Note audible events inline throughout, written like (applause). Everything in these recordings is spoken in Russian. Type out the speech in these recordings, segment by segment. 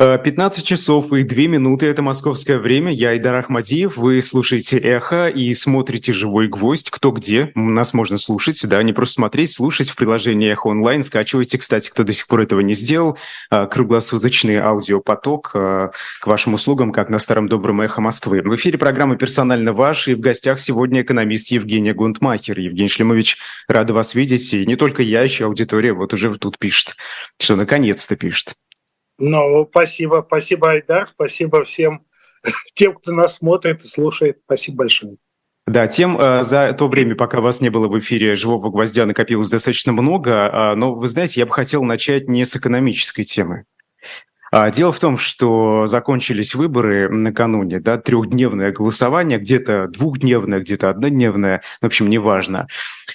15 часов и 2 минуты – это московское время. Я Идар Ахмадиев. Вы слушаете «Эхо» и смотрите «Живой гвоздь». Кто где. Нас можно слушать, да, не просто смотреть, слушать в приложении «Эхо онлайн». Скачивайте, кстати, кто до сих пор этого не сделал. А, круглосуточный аудиопоток а, к вашим услугам, как на старом добром «Эхо Москвы». В эфире программа «Персонально ваш» и в гостях сегодня экономист Евгения Гунтмахер. Евгений Шлемович, рада вас видеть. И не только я, еще аудитория вот уже тут пишет, что наконец-то пишет. Ну, спасибо, спасибо, Айдар, спасибо всем (laughs) тем, кто нас смотрит и слушает. Спасибо большое. Да, тем э, за то время, пока вас не было в эфире, живого гвоздя накопилось достаточно много, э, но вы знаете, я бы хотел начать не с экономической темы. А, дело в том, что закончились выборы накануне, да, трехдневное голосование, где-то двухдневное, где-то однодневное, в общем, неважно.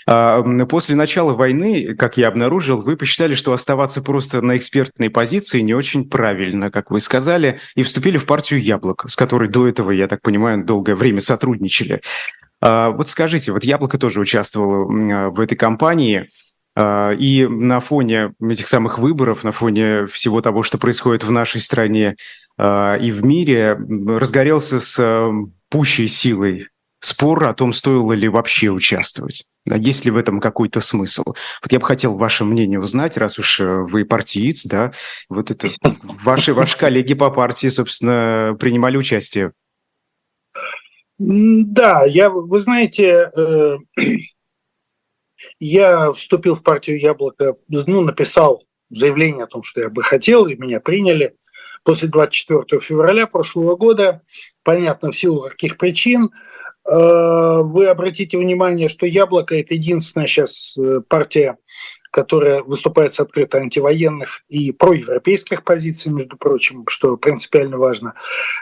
А, после начала войны, как я обнаружил, вы посчитали, что оставаться просто на экспертной позиции не очень правильно, как вы сказали, и вступили в партию «Яблоко», с которой до этого, я так понимаю, долгое время сотрудничали. А, вот скажите, вот «Яблоко» тоже участвовало в этой кампании – и на фоне этих самых выборов, на фоне всего того, что происходит в нашей стране а, и в мире, разгорелся с пущей силой спор о том, стоило ли вообще участвовать. А есть ли в этом какой-то смысл? Вот я бы хотел ваше мнение узнать, раз уж э, вы партиец, да, вот это ваши, ваши коллеги по партии, собственно, принимали участие. Да, я, вы знаете, э, я вступил в партию «Яблоко», ну, написал заявление о том, что я бы хотел, и меня приняли после 24 февраля прошлого года. Понятно, в силу каких причин. Э, вы обратите внимание, что «Яблоко» – это единственная сейчас э, партия, которая выступает с открыто антивоенных и проевропейских позиций, между прочим, что принципиально важно.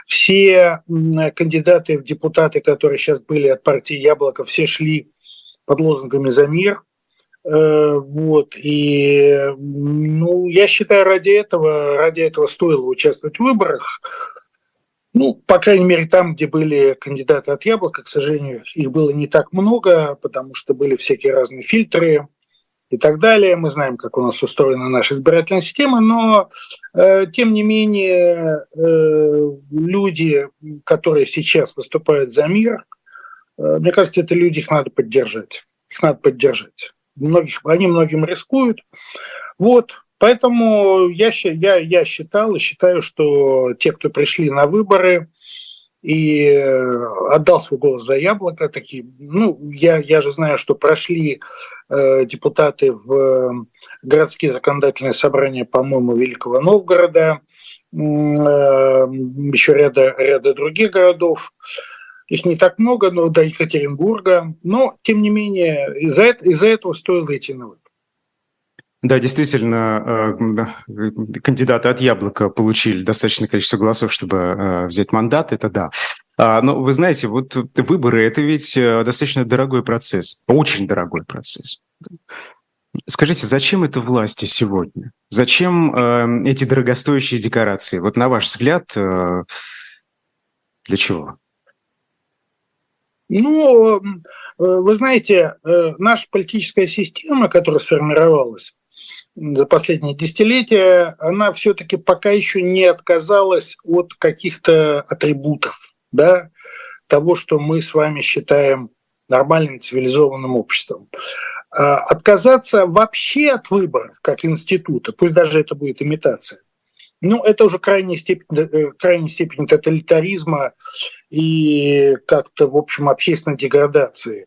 Все кандидаты в депутаты, которые сейчас были от партии «Яблоко», все шли под лозунгами «За мир». Э, вот. И ну, я считаю, ради этого, ради этого стоило участвовать в выборах. Ну, по крайней мере, там, где были кандидаты от Яблока, к сожалению, их было не так много, потому что были всякие разные фильтры и так далее. Мы знаем, как у нас устроена наша избирательная система, но, э, тем не менее, э, люди, которые сейчас выступают за мир, мне кажется, это люди, их надо поддержать. Их надо поддержать. Многих, они многим рискуют. Вот, поэтому я, я, я считал и считаю, что те, кто пришли на выборы и отдал свой голос за яблоко, такие, ну, я, я же знаю, что прошли э, депутаты в городские законодательные собрания, по-моему, Великого Новгорода, э, еще ряда, ряда других городов. Их не так много, но до Екатеринбурга. Но, тем не менее, из-за из этого стоило идти на выборы. Да, действительно, э, кандидаты от Яблока получили достаточное количество голосов, чтобы э, взять мандат, это да. А, но вы знаете, вот выборы – это ведь э, достаточно дорогой процесс, очень дорогой процесс. Скажите, зачем это власти сегодня? Зачем эти дорогостоящие декорации? Вот на ваш взгляд, для чего? Ну, э, вы знаете, э, наша политическая система, которая сформировалась за последние десятилетия, она все-таки пока еще не отказалась от каких-то атрибутов, да, того, что мы с вами считаем нормальным цивилизованным обществом. А отказаться вообще от выборов как института, пусть даже это будет имитация, ну, это уже крайняя степень, э, крайняя степень тоталитаризма и как-то, в общем, общественной деградации.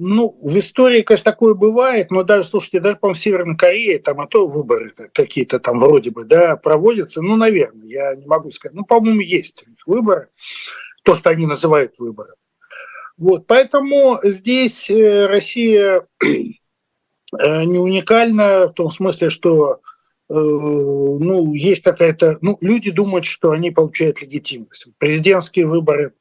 Ну, в истории, конечно, такое бывает, но даже, слушайте, даже, по-моему, в Северной Корее там и то выборы какие-то там вроде бы, да, проводятся, ну, наверное, я не могу сказать. Ну, по-моему, есть выборы, то, что они называют выборы. Вот, поэтому здесь э, Россия э, не уникальна в том смысле, что ну, есть какая-то... Ну, люди думают, что они получают легитимность. Президентские выборы,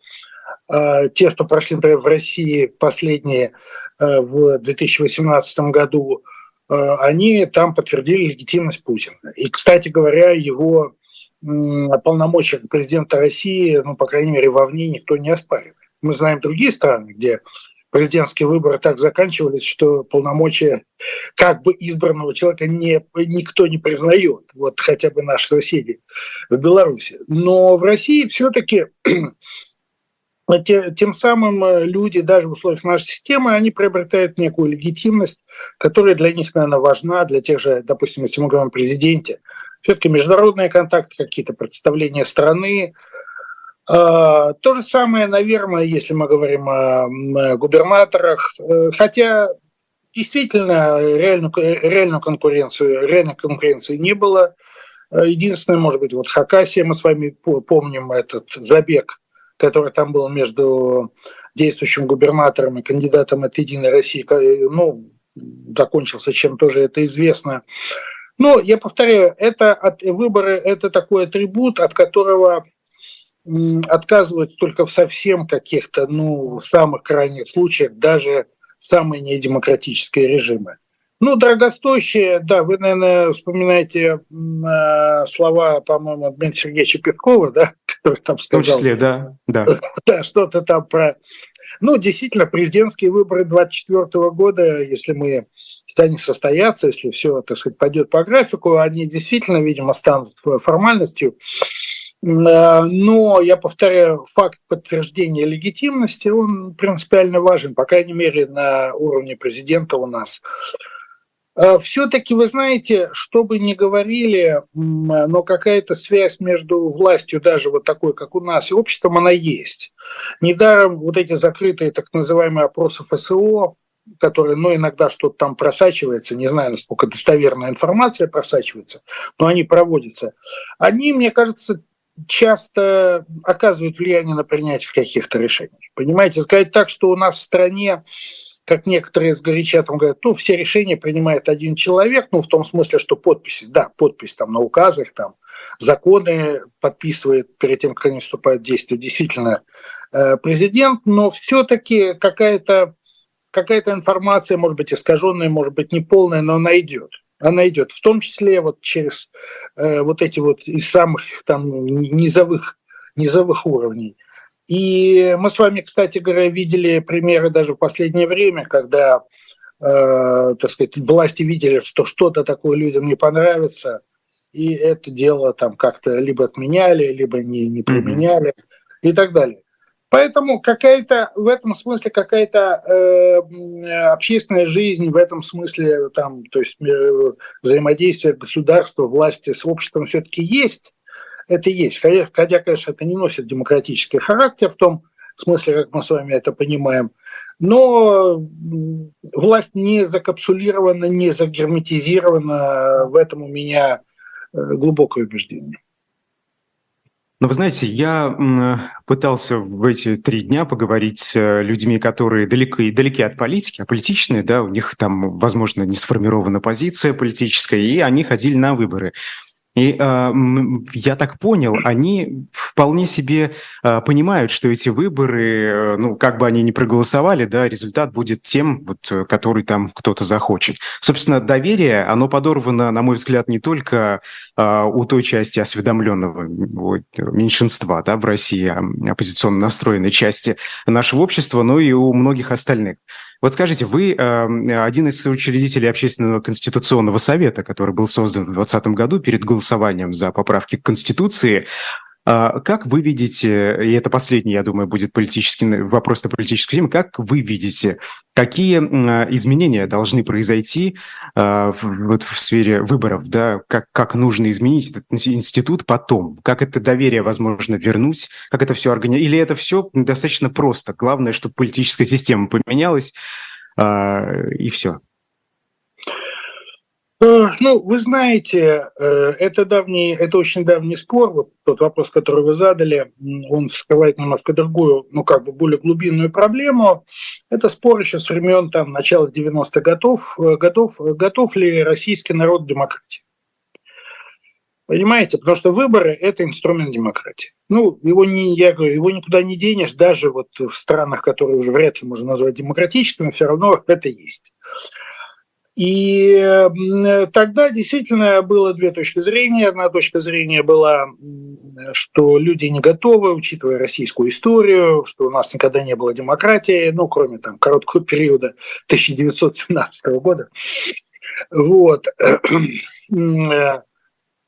э, те, что прошли, например, в России последние э, в 2018 году, они там подтвердили легитимность Путина. И, кстати говоря, его полномочия президента России, ну, по крайней мере, вовне никто не оспаривает. Мы знаем другие страны, где президентские выборы так заканчивались, что полномочия как бы избранного человека не, никто не признает, вот хотя бы наши соседи в Беларуси. Но в России все-таки (clears throat) тем самым э, люди даже в условиях нашей системы, они приобретают некую легитимность, которая для них, наверное, важна, для тех же, допустим, если мы говорим о президенте, все-таки международные контакты, какие-то представления страны, то же самое, наверное, если мы говорим о губернаторах, э, хотя действительно реальную, реальную конкуренцию, реальной конкуренции не было. Э, единственное, может быть, вот Хакасия, мы с вами помним этот забег, который там был между действующим губернатором и кандидатом от «Единой России», э, ну, закончился чем тоже это известно. Но я повторяю, это от, выборы – это такой атрибут, от которого отказываются только в совсем каких-то, ну, самых крайних случаях, даже самые недемократические режимы. Ну, дорогостоящие, да, вы, наверное, вспоминаете э, слова, по-моему, Дмитрия Сергеевича Пескова, да, (laughs) который там сказал. В том числе, да, да. (laughs) Да, что-то там про... Ну, действительно, президентские выборы 2024 года, если мы они состоятся, если все, так сказать, пойдет по графику, они действительно, видимо, станут формальностью. Э, но, я повторяю, факт подтверждения легитимности, он принципиально важен, по крайней мере, на уровне президента у нас. Э, Все-таки, вы знаете, что бы ни говорили, но какая-то связь между властью, даже вот такой, как у нас, и обществом, она есть. Недаром вот эти закрытые так называемые опросы ФСО, которые, ну, иногда что-то там просачивается, не знаю, насколько достоверная информация просачивается, но они проводятся. Они, мне кажется, часто оказывают влияние на принятие каких-то решений. Понимаете, сказать так, что у нас в стране, как некоторые с горяча там говорят, ну, все решения принимает один человек, ну, в том смысле, что подписи, да, подпись там на указах, там, законы подписывает перед тем, как они вступают в действие, действительно э, президент, но все-таки какая-то какая-то информация, может быть, искаженная, может быть, неполная, но она идет она идет, в том числе вот через э, вот эти вот из самых там низовых, низовых уровней. И мы с вами, кстати говоря, видели примеры даже в последнее время, когда, э, так сказать, власти видели, что что-то такое людям не понравится, и это дело там как-то либо отменяли, либо не, не применяли mm-hmm. и так далее. Поэтому какая-то в этом смысле какая-то э, общественная жизнь, в этом смысле там, то есть э, взаимодействие государства, власти с обществом все-таки есть. Это есть. Хотя, хотя, конечно, это не носит демократический характер в том смысле, как мы с вами это понимаем. Но власть не закапсулирована, не загерметизирована. В этом у меня э, глубокое убеждение. Но вы знаете, я пытался в эти три дня поговорить с э, людьми, которые далеки, далеки от политики, а политичные, да, у них там, возможно, не сформирована позиция политическая, и они ходили на выборы. И э, я так понял, они вполне себе э, понимают, что эти выборы, э, ну, как бы они ни проголосовали, да, результат будет тем, вот, э, который там кто-то захочет. Собственно, доверие, оно подорвано, на мой взгляд, не только э, у той части осведомленного вот, меньшинства, да, в России, оппозиционно настроенной части нашего общества, но и у многих остальных. Вот скажите, вы э, один из учредителей Общественного конституционного совета, который был создан в 2020 году перед голосованием за поправки к Конституции. А как вы видите, и это последний, я думаю, будет политический вопрос на политическую тему, как вы видите, какие изменения должны произойти а, вот в сфере выборов, да, как, как нужно изменить этот институт потом, как это доверие возможно вернуть, как это все организовать, или это все достаточно просто, главное, чтобы политическая система поменялась, а, и все. Э, ну, вы знаете, э, это давний, это очень давний спор. Вот тот вопрос, который вы задали, он вскрывает немножко другую, ну, как бы более глубинную проблему. Это спор еще с времен там, начала 90-х годов, э, годов, готов ли российский народ к демократии. Понимаете? Потому что выборы – это инструмент демократии. Ну, его, не, я говорю, его никуда не денешь, даже вот в странах, которые уже вряд ли можно назвать демократическими, все равно это есть. И тогда действительно было две точки зрения. Одна точка зрения была, что люди не готовы, учитывая российскую историю, что у нас никогда не было демократии, ну, кроме там короткого периода 1917 года. Вот.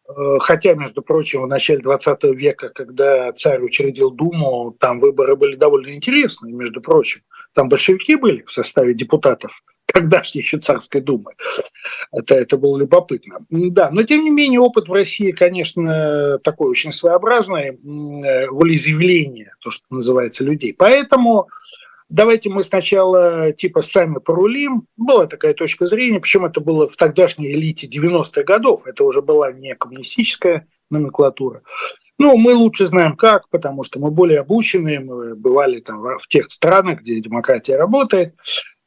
Э, хотя, между прочим, в начале 20 века, когда царь учредил Думу, там выборы были довольно интересные, между прочим. Там большевики были в составе депутатов тогдашней еще царской думы. Это, это было любопытно. Да, но тем не менее опыт в России, конечно, такой очень своеобразный, волеизъявление, то, что называется, людей. Поэтому давайте мы сначала типа сами порулим. Была такая точка зрения, причем это было в тогдашней элите 90-х годов, это уже была не коммунистическая номенклатура. Ну, мы лучше знаем как, потому что мы более обученные, мы бывали там в тех странах, где демократия работает.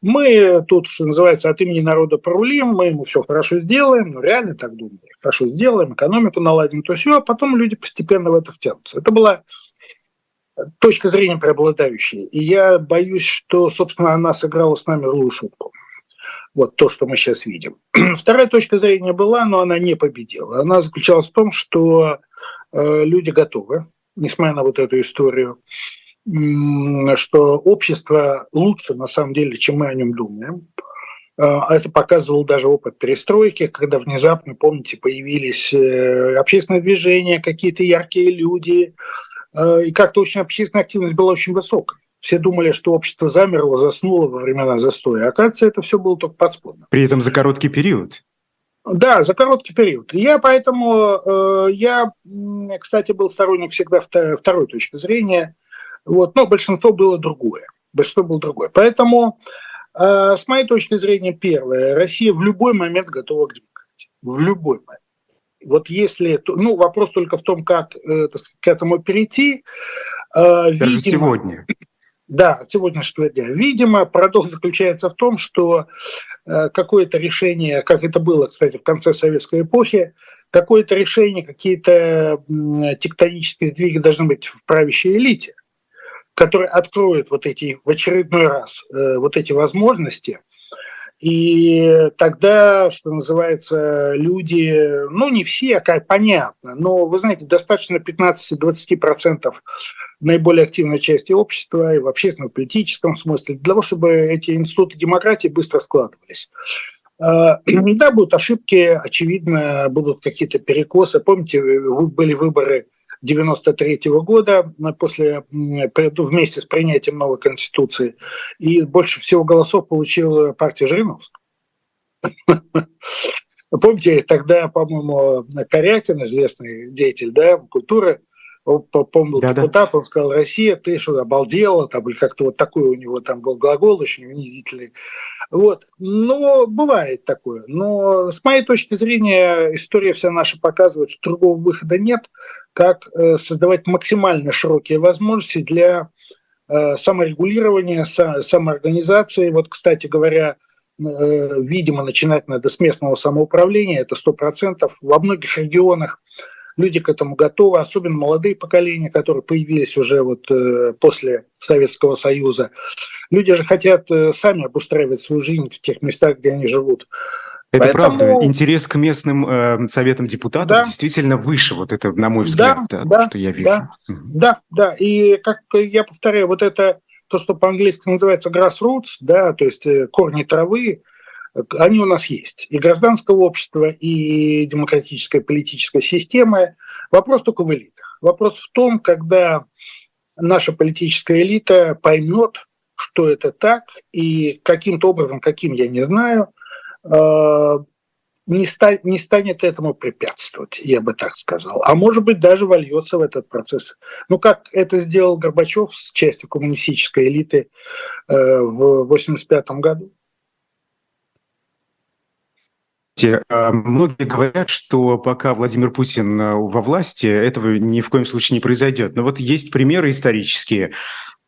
Мы тут, что называется, от имени народа порулим, мы ему все хорошо сделаем, ну реально так думали, хорошо сделаем, экономику наладим, то все, а потом люди постепенно в это втянутся. Это была точка зрения преобладающая. И я боюсь, что, собственно, она сыграла с нами злую шутку. Вот то, что мы сейчас видим. (clears throat) Вторая точка зрения была, но она не победила. Она заключалась в том, что э, люди готовы, несмотря на вот эту историю, что общество лучше на самом деле, чем мы о нем думаем. А, это показывал даже опыт перестройки, когда внезапно, помните, появились э, общественные движения, какие-то яркие люди, э, и как-то очень общественная активность была очень высокой. Все думали, что общество замерло, заснуло во времена застоя. Оказывается, это все было только подспудно. При этом за короткий период. Да, за короткий период. Я поэтому, э, я, кстати, был сторонник всегда второй точки зрения. Вот, но большинство было другое. Большинство было другое. Поэтому, э, с моей точки зрения, первое, Россия в любой момент готова к демократии. В любой момент. Вот если, ну, вопрос только в том, как э, к этому перейти. Э, Даже видимо, сегодня. Да, сегодняшнего дня. Видимо, парадокс заключается в том, что э, какое-то решение, как это было, кстати, в конце советской эпохи, какое-то решение, какие-то тектонические сдвиги должны быть в правящей элите который откроет вот эти в очередной раз э, вот эти возможности. И тогда, что называется, люди, ну не все, а понятно, но вы знаете, достаточно 15-20% наиболее активной части общества и в общественно-политическом смысле для того, чтобы эти институты демократии быстро складывались. Э, да, будут ошибки, очевидно, будут какие-то перекосы. Помните, были выборы 93 -го года после, вместе с принятием новой конституции. И больше всего голосов получила партия Жириновская. (laughs) Помните, тогда, по-моему, Корякин, известный деятель да, культуры, помнил да, депутат, он сказал, Россия, ты что, обалдела, там, или как-то вот такой у него там был глагол очень унизительный. Вот. Но бывает такое. Но с моей точки зрения история вся наша показывает, что другого выхода нет, как э, создавать максимально широкие возможности для э, саморегулирования, самоорганизации. Вот, кстати говоря, э, видимо, начинать надо с местного самоуправления, это сто процентов. Во многих регионах люди к этому готовы, особенно молодые поколения, которые появились уже вот после Советского Союза. Люди же хотят сами обустраивать свою жизнь в тех местах, где они живут. Это Поэтому... правда. Интерес к местным э, советам депутатов да. действительно выше, вот это, на мой взгляд, да, да, что я вижу. Да, да, да. И как я повторяю, вот это то, что по-английски называется grassroots, да, то есть э, корни травы, они у нас есть. И гражданского общества, и демократическая политическая система. Вопрос только в элитах. Вопрос в том, когда наша политическая элита поймет, что это так, и каким-то образом, каким я не знаю – Э, не, ста- не станет этому препятствовать, я бы так сказал. А может быть, даже вольется в этот процесс. Ну, как это сделал Горбачев с частью коммунистической элиты э, в 1985 году. А многие говорят, что пока Владимир Путин э, во власти, этого ни в коем случае не произойдет. Но вот есть примеры исторические.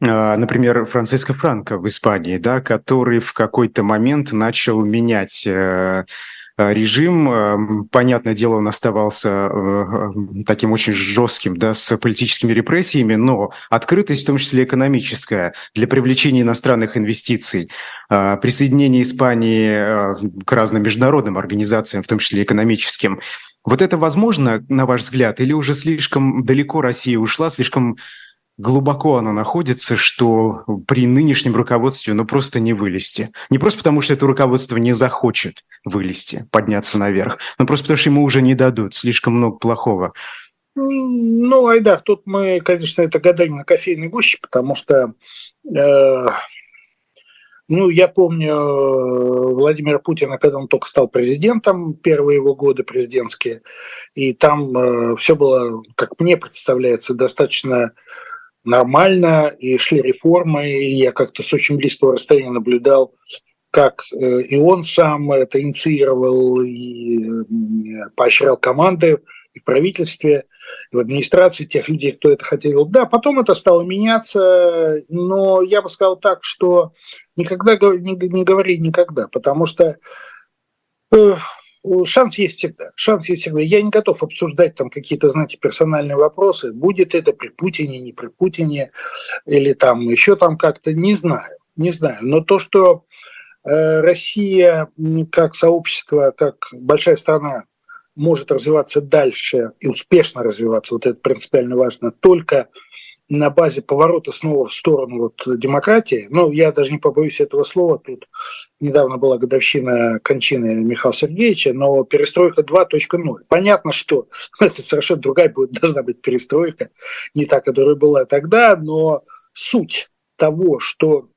А, например, Франциско Франко в Испании, да, который в какой-то момент начал менять Э, режим. Эм, понятное дело, он оставался э, таким очень жестким, да, с политическими репрессиями, но открытость, в том числе экономическая, для привлечения иностранных инвестиций, э, присоединение Испании к разным международным организациям, в том числе экономическим, вот это возможно, на ваш взгляд, или уже слишком далеко Россия ушла, слишком глубоко она находится, что при нынешнем руководстве ну просто не вылезти. Не просто потому, что это руководство не захочет вылезти, подняться наверх, но просто потому, что ему уже не дадут, слишком много плохого. Ну, Айдар, тут мы, конечно, это гадание на кофейной гуще, потому что, э, ну, я помню э, Владимира Путина, когда он только стал президентом, первые его годы президентские, и там э, все было, как мне представляется, достаточно нормально, и шли реформы, и я как-то с очень близкого расстояния наблюдал, как э, и он сам это инициировал и поощрял команды и в правительстве, и в администрации тех людей, кто это хотел. Да, потом это стало меняться, но я бы сказал так, что никогда не, говори никогда, потому что э, шанс есть всегда. Шанс есть всегда. Я не готов обсуждать там какие-то, знаете, персональные вопросы. Будет это при Путине, не при Путине, или там еще там как-то, не знаю. Не знаю. Но то, что э, Россия как сообщество, как большая страна может развиваться дальше и успешно развиваться, вот это принципиально важно, только на базе поворота снова в сторону вот демократии, ну, я даже не побоюсь этого слова, тут недавно была годовщина кончины Михаила Сергеевича, но перестройка 2.0. Понятно, что (laughs) это совершенно другая будет, должна быть перестройка, не та, которая была тогда, но суть того, что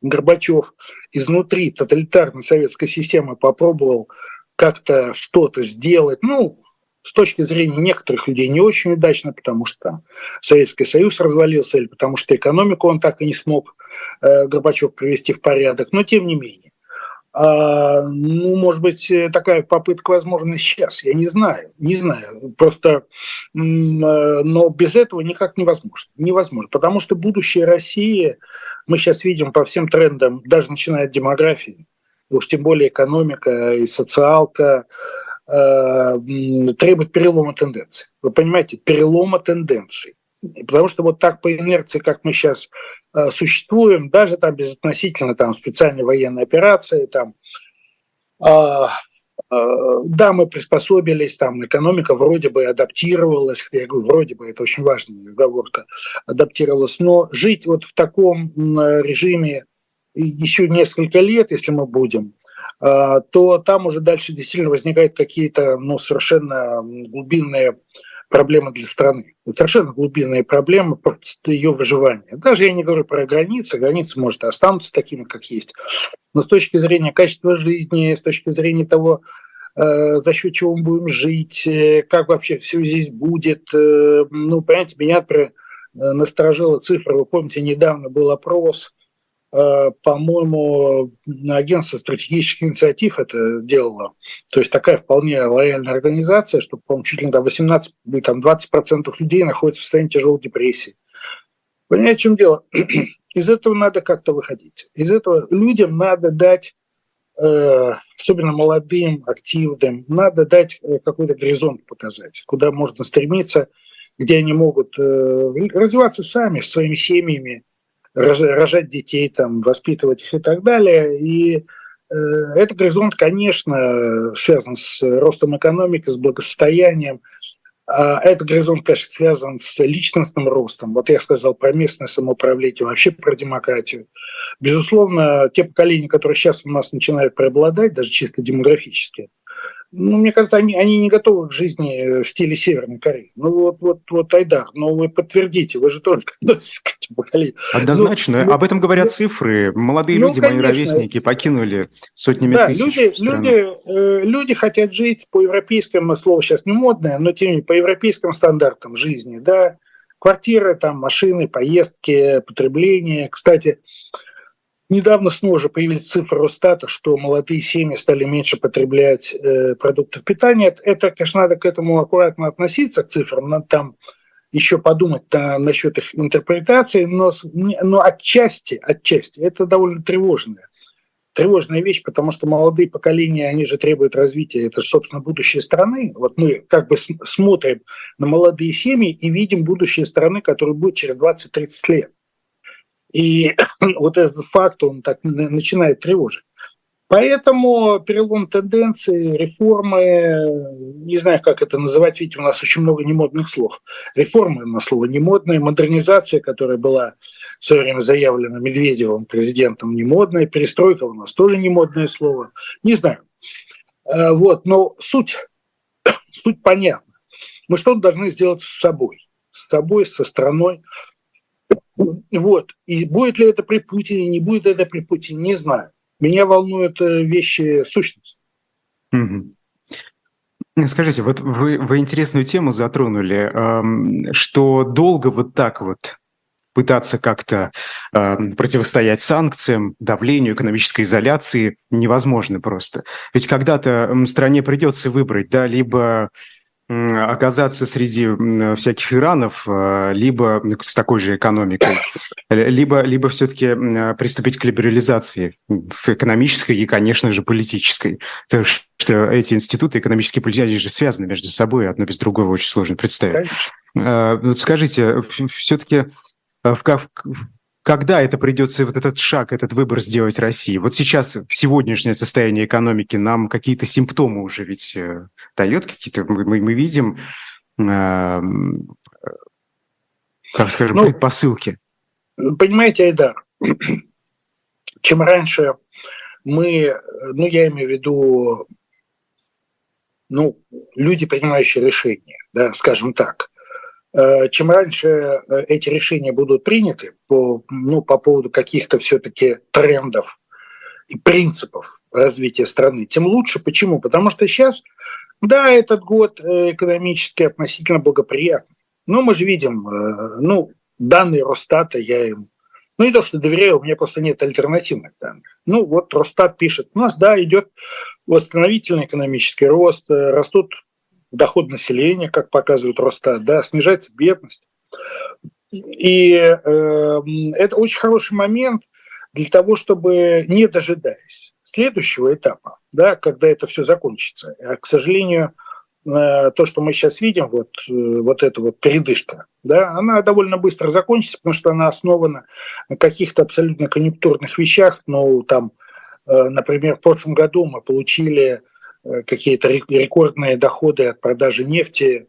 Горбачев изнутри тоталитарной советской системы попробовал как-то что-то сделать, ну, с точки зрения некоторых людей не очень удачно, потому что там Советский Союз развалился, или потому что экономику он так и не смог э, Горбачев привести в порядок, но тем не менее. А, ну, может быть, такая попытка возможна сейчас, я не знаю, не знаю. Просто, э, но без этого никак невозможно. Невозможно, потому что будущее России мы сейчас видим по всем трендам, даже начиная от демографии, уж тем более экономика и социалка, Э, требует перелома тенденций. Вы понимаете, перелома тенденций. Потому что вот так по инерции, как мы сейчас э, существуем, даже там безотносительно там, специальной военной операции, там, э, э, да, мы приспособились, там экономика вроде бы адаптировалась, я говорю, вроде бы, это очень важная оговорка, адаптировалась, но жить вот в таком режиме еще несколько лет, если мы будем, то там уже дальше действительно возникают какие-то ну, совершенно глубинные проблемы для страны. Совершенно глубинные проблемы ее выживания. Даже я не говорю про границы, границы, может, и останутся такими, как есть. Но с точки зрения качества жизни, с точки зрения того, э, за счет чего мы будем жить, э, как вообще все здесь будет. Э, ну, понимаете, меня, например, насторожила цифра. Вы помните, недавно был опрос по-моему, агентство стратегических инициатив это делало. То есть такая вполне лояльная организация, что, по-моему, чуть ли не 18 или там 20% людей находятся в состоянии тяжелой депрессии. Понимаете, в чем дело? (clears throat) Из этого надо как-то выходить. Из этого людям надо дать, э, особенно молодым, активным, надо дать э, какой-то горизонт показать, куда можно стремиться, где они могут развиваться сами, своими семьями, рожать детей, там, воспитывать их и так далее. И э, этот горизонт, конечно, связан с ростом экономики, с благосостоянием. А этот горизонт, конечно, связан с личностным ростом. Вот я сказал про местное самоуправление, вообще про демократию. Безусловно, те поколения, которые сейчас у нас начинают преобладать, даже чисто демографически, ну, мне кажется, они, они не готовы к жизни в стиле Северной Кореи. Ну, вот, вот, вот Айдар, но вы подтвердите, вы же тоже относитесь к поколениям. Однозначно, ну, об этом говорят ну, цифры. Молодые ну, люди, конечно. мои ровесники, покинули сотнями да, тысяч люди, люди, э, люди хотят жить по европейским, слово сейчас не модное, но тем не менее, по европейским стандартам жизни, да, квартиры, там, машины, поездки, потребление. Кстати, Недавно снова же появились цифры Росстата, что молодые семьи стали меньше потреблять э, продуктов питания. Это, конечно, надо к этому аккуратно относиться, к цифрам, надо там еще подумать на, насчет их интерпретации, но, но отчасти, отчасти это довольно тревожная тревожная вещь, потому что молодые поколения, они же требуют развития, это же, собственно, будущее страны. Вот мы как бы смотрим на молодые семьи и видим будущее страны, которое будет через 20-30 лет. И (clears throat) вот этот факт, он так начинает тревожить. Поэтому перелом тенденции, реформы, не знаю, как это называть, видите, у нас очень много немодных слов. Реформы на слово немодные, модернизация, которая была все время заявлена Медведевым, президентом, немодная, перестройка у нас тоже немодное слово. Не знаю. Э, вот, но суть, (clears throat) суть понятна. Мы что-то должны сделать с собой, с собой, со страной. Вот. И будет ли это при Путине, не будет это при Путине, не знаю. Меня волнуют э, вещи сущности. Скажите, вот вы, вы интересную тему затронули, эм, что долго вот так вот пытаться как-то э, противостоять санкциям, давлению, экономической изоляции невозможно просто. Ведь когда-то стране придется выбрать, да, либо оказаться среди всяких Иранов, э, либо с такой же экономикой, либо, либо все-таки приступить к либерализации экономической и, конечно же, политической. Потому что эти институты экономические и политические же связаны между собой, одно без другого очень сложно представить. Э, скажите, все-таки э, в, когда это придется вот этот шаг, этот выбор сделать России? Вот сейчас сегодняшнее состояние экономики нам какие-то симптомы уже ведь э, дает какие-то, мы, мы видим, э, так скажем, ну, предпосылки. Понимаете, Айдар, чем раньше мы, ну я имею в виду, ну, люди, принимающие решения, да, скажем так, чем раньше э, эти решения будут приняты по, ну, по поводу каких-то все-таки трендов и принципов развития страны, тем лучше. Почему? Потому что сейчас, да, этот год э, экономически относительно благоприятный. Но мы же видим, ну, данные Росстата, я им, ну, не то, что доверяю, у меня просто нет альтернативных данных. Ну, вот Росстат пишет, у нас, да, идет восстановительный экономический рост, растут доход населения, как показывает Росстат, да, снижается бедность. И э, это очень хороший момент для того, чтобы, не дожидаясь следующего этапа, да, когда это все закончится, а, к сожалению, э, то, что мы сейчас видим, вот, э, вот эта вот передышка, да, она довольно быстро закончится, потому что она основана на каких-то абсолютно конъюнктурных вещах. Ну, там, э, например, в прошлом году мы получили какие-то рекордные доходы от продажи нефти,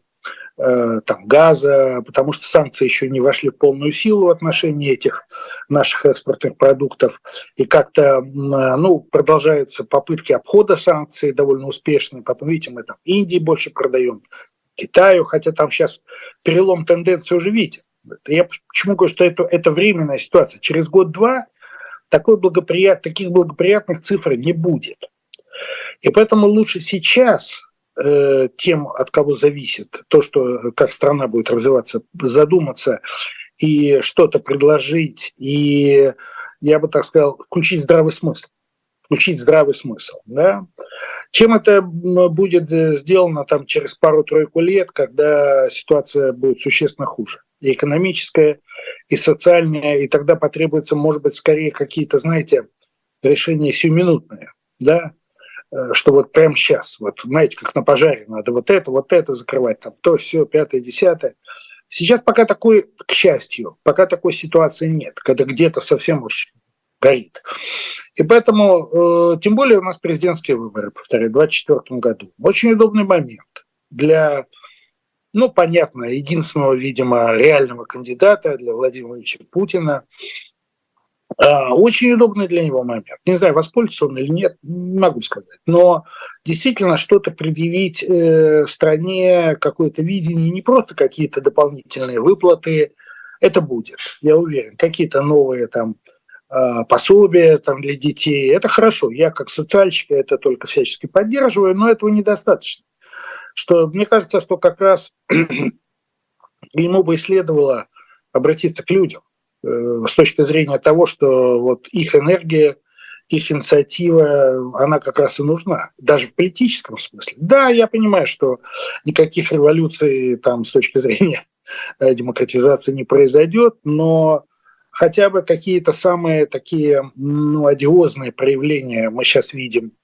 э, там, газа, потому что санкции еще не вошли в полную силу в отношении этих наших экспортных продуктов. И как-то ну, продолжаются попытки обхода санкций довольно успешные. Потом, видите, мы там Индии больше продаем, Китаю, хотя там сейчас перелом тенденции уже видите. Я почему говорю, что это, это временная ситуация. Через год-два такой благоприят, таких благоприятных цифр не будет. И поэтому лучше сейчас э, тем, от кого зависит то, что как страна будет развиваться, задуматься и что-то предложить, и, я бы так сказал, включить здравый смысл. Включить здравый смысл. Да? Чем это будет сделано там, через пару-тройку лет, когда ситуация будет существенно хуже? И экономическая, и социальная, и тогда потребуется, может быть, скорее какие-то, знаете, решения сиюминутные. Да? Э, что вот прямо сейчас, вот знаете, как на пожаре, надо вот это, вот это закрывать, там то, все, пятое, десятое. Сейчас пока такой, к счастью, пока такой ситуации нет, когда где-то совсем уж горит. И поэтому, э, тем более у нас президентские выборы, повторяю, в 2024 году. Очень удобный момент для, ну, понятно, единственного, видимо, реального кандидата, для Владимира Владимировича Путина, очень удобный для него момент. Не знаю, воспользуется он или нет, не могу сказать. Но действительно что-то предъявить э, стране, какое-то видение, не просто какие-то дополнительные выплаты, это будет, я уверен. Какие-то новые там а, пособия там, для детей, это хорошо. Я как социальщик это только всячески поддерживаю, но этого недостаточно. Что, мне кажется, что как раз (clears throat) ему бы и следовало обратиться к людям с точки зрения того, что вот их энергия, их инициатива, она как раз и нужна, даже в политическом смысле. Да, я понимаю, что никаких революций там с точки зрения э, демократизации не произойдет, но хотя бы какие-то самые такие ну, одиозные проявления мы сейчас видим э,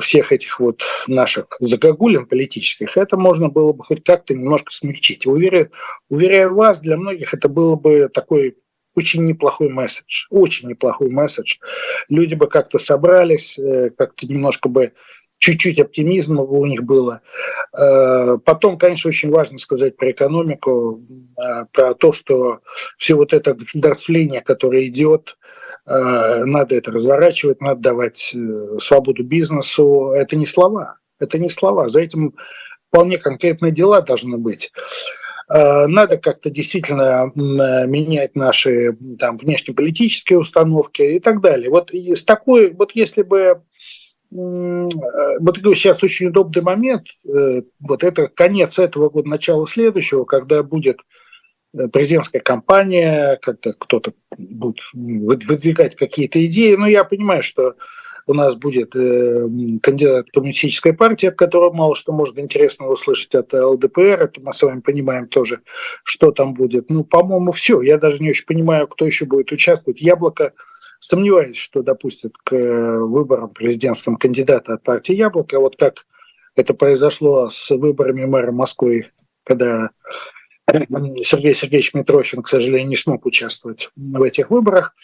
всех этих вот наших загогулин политических, это можно было бы хоть как-то немножко смягчить. Уверяю, уверяю вас, для многих это было бы такой очень неплохой месседж, очень неплохой месседж. Люди бы как-то собрались, э, как-то немножко бы чуть-чуть оптимизма у них было. Э, потом, конечно, очень важно сказать про экономику, э, про то, что все вот это государствление, которое идет, э, надо это разворачивать, надо давать свободу бизнесу. Это не слова, это не слова. За этим вполне конкретные дела должны быть. Надо как-то действительно менять наши там, внешнеполитические установки и так далее. Вот с такой, вот если бы вот сейчас очень удобный момент, э, вот это конец этого года, начало следующего, когда будет э, президентская кампания, когда кто-то будет выдвигать какие-то идеи. Но я понимаю, что у нас будет э, кандидат коммунистической партии, от которого мало что можно интересного услышать от ЛДПР. Это мы с вами понимаем тоже, что там будет. Ну, по-моему, все. Я даже не очень понимаю, кто еще будет участвовать. Яблоко Сомневаюсь, что допустят к э, выборам президентским кандидата от партии «Яблоко». Вот как это произошло с выборами мэра Москвы, когда Сергей Сергеевич Митрохин, к сожалению, не смог участвовать в этих выборах.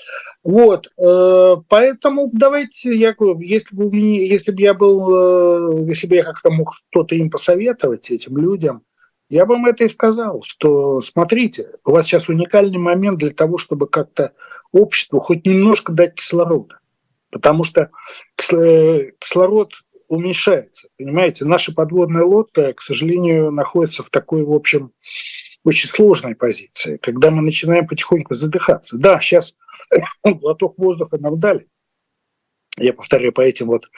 Вот, э, поэтому давайте, я говорю, если бы, если бы я был, э, если бы я как-то мог что-то им посоветовать, этим людям, я бы им это и сказал, что смотрите, у вас сейчас уникальный момент для того, чтобы как-то обществу хоть немножко дать кислорода. Потому что кислород уменьшается. Понимаете, наша подводная лодка, к сожалению, находится в такой, в общем, очень сложной позиции, когда мы начинаем потихоньку задыхаться. Да, сейчас (coughs) глоток воздуха нам дали. Я повторяю, по этим вот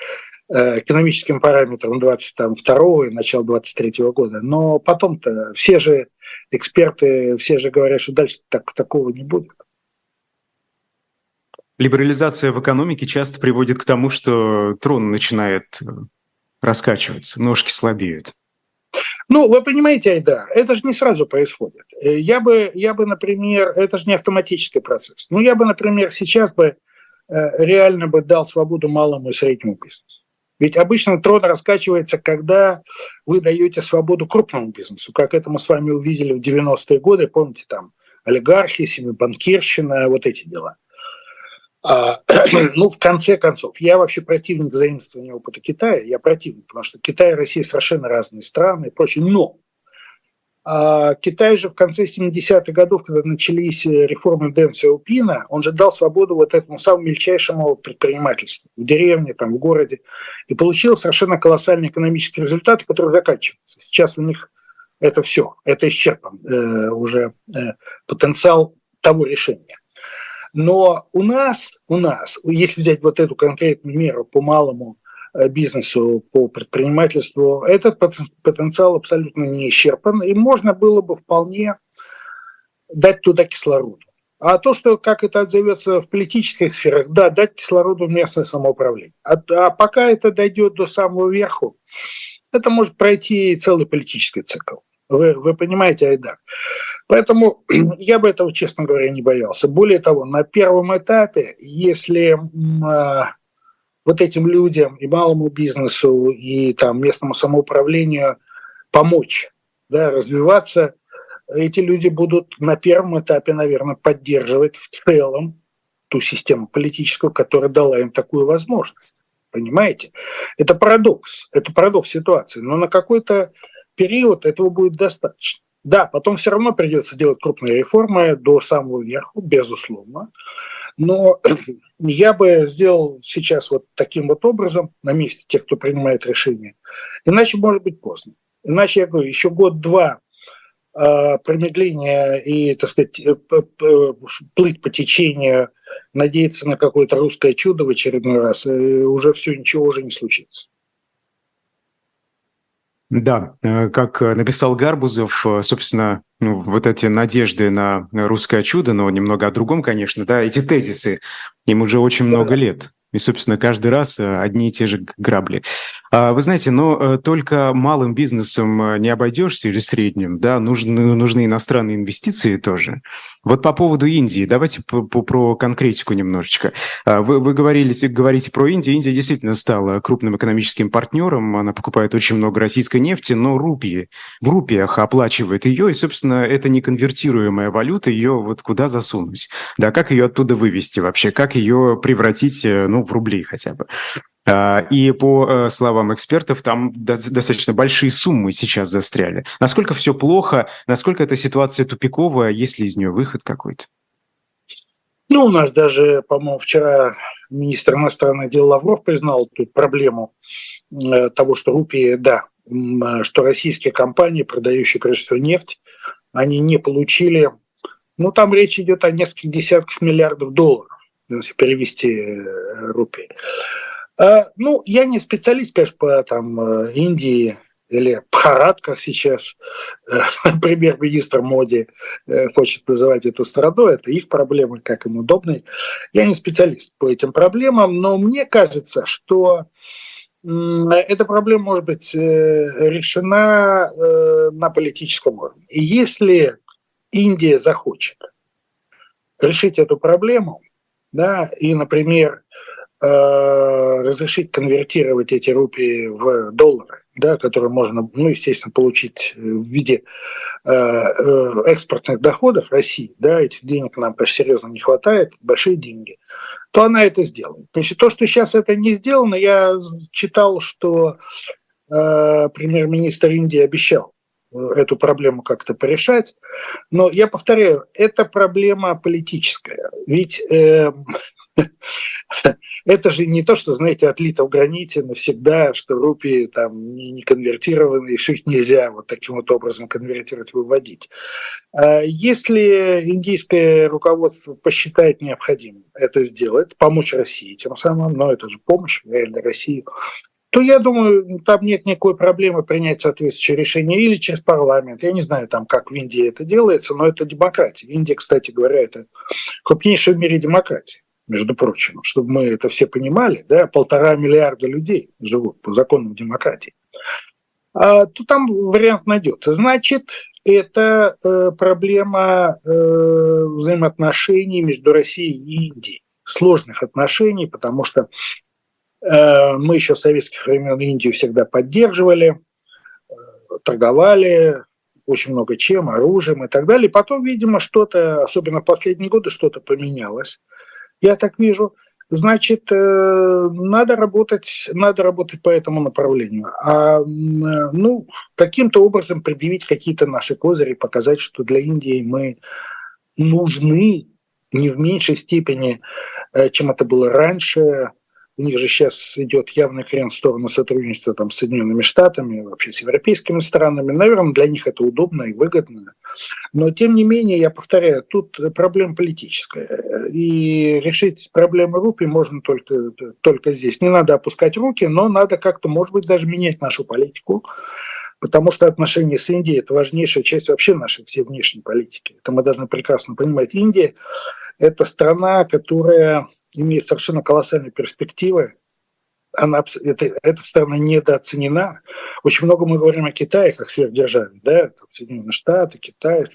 э, экономическим параметрам 22 и начала 23 года. Но потом-то все же эксперты, все же говорят, что дальше так, такого не будет. Либерализация в экономике часто приводит к тому, что трон начинает э, раскачиваться, ножки слабеют. Ну, вы понимаете, Айдар, это же не сразу происходит. Э, я бы, я бы, например, это же не автоматический процесс. Ну, я бы, например, сейчас бы э, реально бы дал свободу малому и среднему бизнесу. Ведь обычно трон раскачивается, когда вы даете свободу крупному бизнесу, как это мы с вами увидели в 90-е годы, помните, там олигархи, банкирщина, вот эти дела – (clears throat) ну, в конце концов, я вообще противник заимствования опыта Китая, я противник, потому что Китай и Россия совершенно разные страны и прочее, но а Китай же в конце 70-х годов, когда начались э, реформы Дэн Сяопина, он же дал свободу вот этому самому мельчайшему предпринимательству в деревне, там, в городе, и получил совершенно колоссальный экономический результат, который заканчивается. Сейчас у них это все, это исчерпан э, уже э, потенциал того решения. Но у нас, у нас, если взять вот эту конкретную меру по малому э, бизнесу, по предпринимательству, этот потенциал абсолютно не исчерпан, и можно было бы вполне дать туда кислороду. А то, что как это отзовется в политических сферах, да, дать кислороду местное самоуправление. А, а пока это дойдет до самого верху, это может пройти целый политический цикл. Вы, вы понимаете, Айдар. Поэтому (clears throat) я бы этого, честно говоря, не боялся. Более того, на первом этапе, если э, вот этим людям и малому бизнесу, и там местному самоуправлению помочь да, развиваться, эти люди будут на первом этапе, наверное, поддерживать в целом ту систему политическую, которая дала им такую возможность. Понимаете? Это парадокс, это парадокс ситуации. Но на какой-то период этого будет достаточно. Да, потом все равно придется делать крупные реформы до самого верху, безусловно. Но (clears throat) я бы сделал сейчас вот таким вот образом на месте тех, кто принимает решения. Иначе может быть поздно. Иначе, я говорю, еще год-два э, промедления и, так сказать, э, плыть по течению, надеяться на какое-то русское чудо в очередной раз, и уже все, ничего уже не случится. Да, э, как написал Гарбузов, э, собственно, ну, вот эти надежды на русское чудо, но немного о другом, конечно, да, эти тезисы, им уже очень много лет. И, собственно, каждый раз э, одни и те же грабли. А, вы знаете, но э, только малым бизнесом э, не обойдешься или средним, да, нужны, нужны иностранные инвестиции тоже. Вот по поводу Индии, давайте по, по, про конкретику немножечко. А, вы, вы говорили, говорите про Индию. Индия действительно стала крупным экономическим партнером, она покупает очень много российской нефти, но рупии, в рупиях оплачивает ее, и, собственно, это неконвертируемая валюта, ее вот куда засунуть? Да, как ее оттуда вывести вообще? Как ее превратить, э, ну, в рубли хотя бы? А, и по э, словам экспертов, там достаточно большие суммы сейчас застряли. Насколько все плохо, насколько эта ситуация тупиковая, есть ли из нее выход какой-то? Ну, у нас даже, по-моему, вчера министр иностранных дел Лавров признал тут проблему э, того, что рупии, да, что российские компании, продающие, прежде всего, нефть, они не получили, ну, там речь идет о нескольких десятках миллиардов долларов, если перевести э, рупии. А, ну, я не специалист, конечно, по там, э, Индии или Бхарат, как сейчас э, (laughs) премьер-министр Моди э, хочет называть эту страну, это их проблемы, как им удобно. Я не специалист по этим проблемам, но мне кажется, что эта проблема может быть решена на политическом уровне. И если Индия захочет решить эту проблему, да, и, например, Э, разрешить конвертировать эти рупии в доллары, да, которые можно, ну, естественно, получить в виде э, э, экспортных доходов России, да, этих денег нам почти серьезно не хватает, большие деньги, то она это сделает. Значит, то, что сейчас это не сделано, я читал, что э, премьер-министр Индии обещал эту проблему как-то порешать. Но я повторяю, это проблема политическая. Ведь э, (laughs) это же не то, что, знаете, отлито в граните навсегда, что рупии там не, не конвертированы, их (laughs) нельзя вот таким вот образом конвертировать, выводить. А если индийское руководство посчитает необходимым это сделать, помочь России тем самым, но это же помощь реально России, то я думаю, там нет никакой проблемы принять соответствующее решение или через парламент. Я не знаю, там, как в Индии это делается, но это демократия. Индия, кстати говоря, это крупнейшая в мире демократия, между прочим, чтобы мы это все понимали. Да, полтора миллиарда людей живут по законам демократии. А, то там вариант найдется. Значит, это э, проблема э, взаимоотношений между Россией и Индией. Сложных отношений, потому что мы еще с советских времен Индию всегда поддерживали, э, торговали очень много чем, оружием и так далее. Потом, видимо, что-то, особенно в последние годы, что-то поменялось. Я так вижу. Значит, э, надо работать, надо работать по этому направлению. А ну, каким-то образом предъявить какие-то наши козыри, показать, что для Индии мы нужны не в меньшей степени, чем это было раньше, у них же сейчас идет явный крен в сторону сотрудничества там, с Соединенными Штатами, вообще с европейскими странами. Наверное, для них это удобно и выгодно. Но, тем не менее, я повторяю, тут проблема политическая. И решить проблемы рупий можно только, только здесь. Не надо опускать руки, но надо как-то, может быть, даже менять нашу политику. Потому что отношения с Индией – это важнейшая часть вообще нашей всей внешней политики. Это мы должны прекрасно понимать. Индия – это страна, которая имеет совершенно колоссальные перспективы. Она, это, эта страна недооценена. Очень много мы говорим о Китае как сверхдержаве, да, Соединенные Штаты, Китай.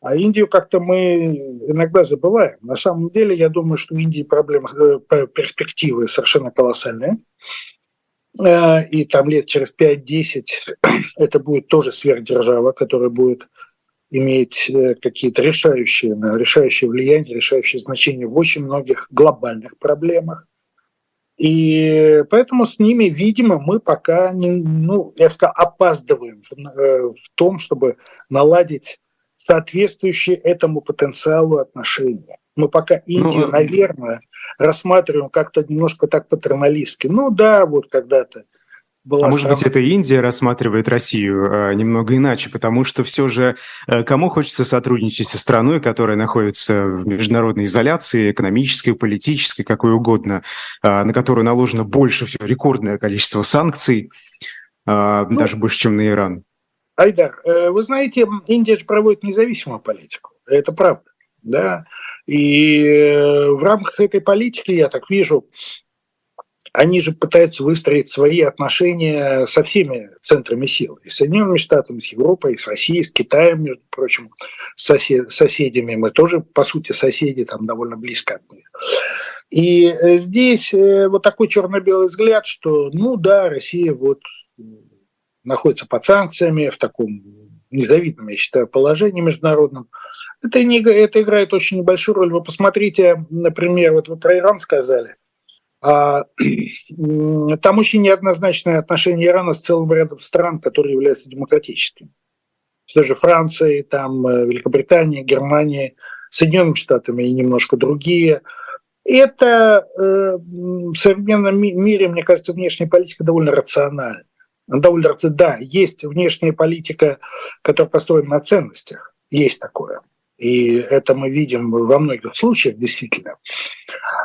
А Индию как-то мы иногда забываем. На самом деле, я думаю, что у Индии проблемы, э, перспективы совершенно колоссальные. Э, и там лет через 5-10 (clears throat) это будет тоже сверхдержава, которая будет иметь э, какие-то решающие, решающие влияние, решающие значение в очень многих глобальных проблемах. И поэтому с ними, видимо, мы пока не, ну, я сказал, опаздываем в, э, в том, чтобы наладить соответствующие этому потенциалу отношения. Мы пока Индию, ну, наверное, рассматриваем как-то немножко так патерналистски. Ну да, вот когда-то была а может быть, это Индия рассматривает Россию э, немного иначе, потому что все же э, кому хочется сотрудничать со страной, которая находится в международной изоляции, экономической, политической, какой угодно, э, на которую наложено больше всего, рекордное количество санкций, э, ну, даже больше, чем на Иран? Айдар, э, вы знаете, Индия же проводит независимую политику, это правда, да, и э, в рамках этой политики, я так вижу, они же пытаются выстроить свои отношения со всеми центрами сил. И с Соединенными Штатами, с Европой, и с Россией, с Китаем, между прочим, с сосед, соседями. Мы тоже, по сути, соседи, там довольно близко от них. И э, здесь э, вот такой черно-белый взгляд, что, ну да, Россия вот находится под санкциями в таком незавидном, я считаю, положении международном. Это, не, это играет очень небольшую роль. Вы посмотрите, например, вот вы про Иран сказали. А, там очень неоднозначное отношение Ирана с целым рядом стран, которые являются демократическими. Даже Франции, там, э, Великобритания, Германия, Соединенными Штатами и немножко другие. Это э, в современном мире, мне кажется, внешняя политика довольно рациональна. Довольно. Да, есть внешняя политика, которая построена на ценностях. Есть такое. И это мы видим во многих случаях, действительно.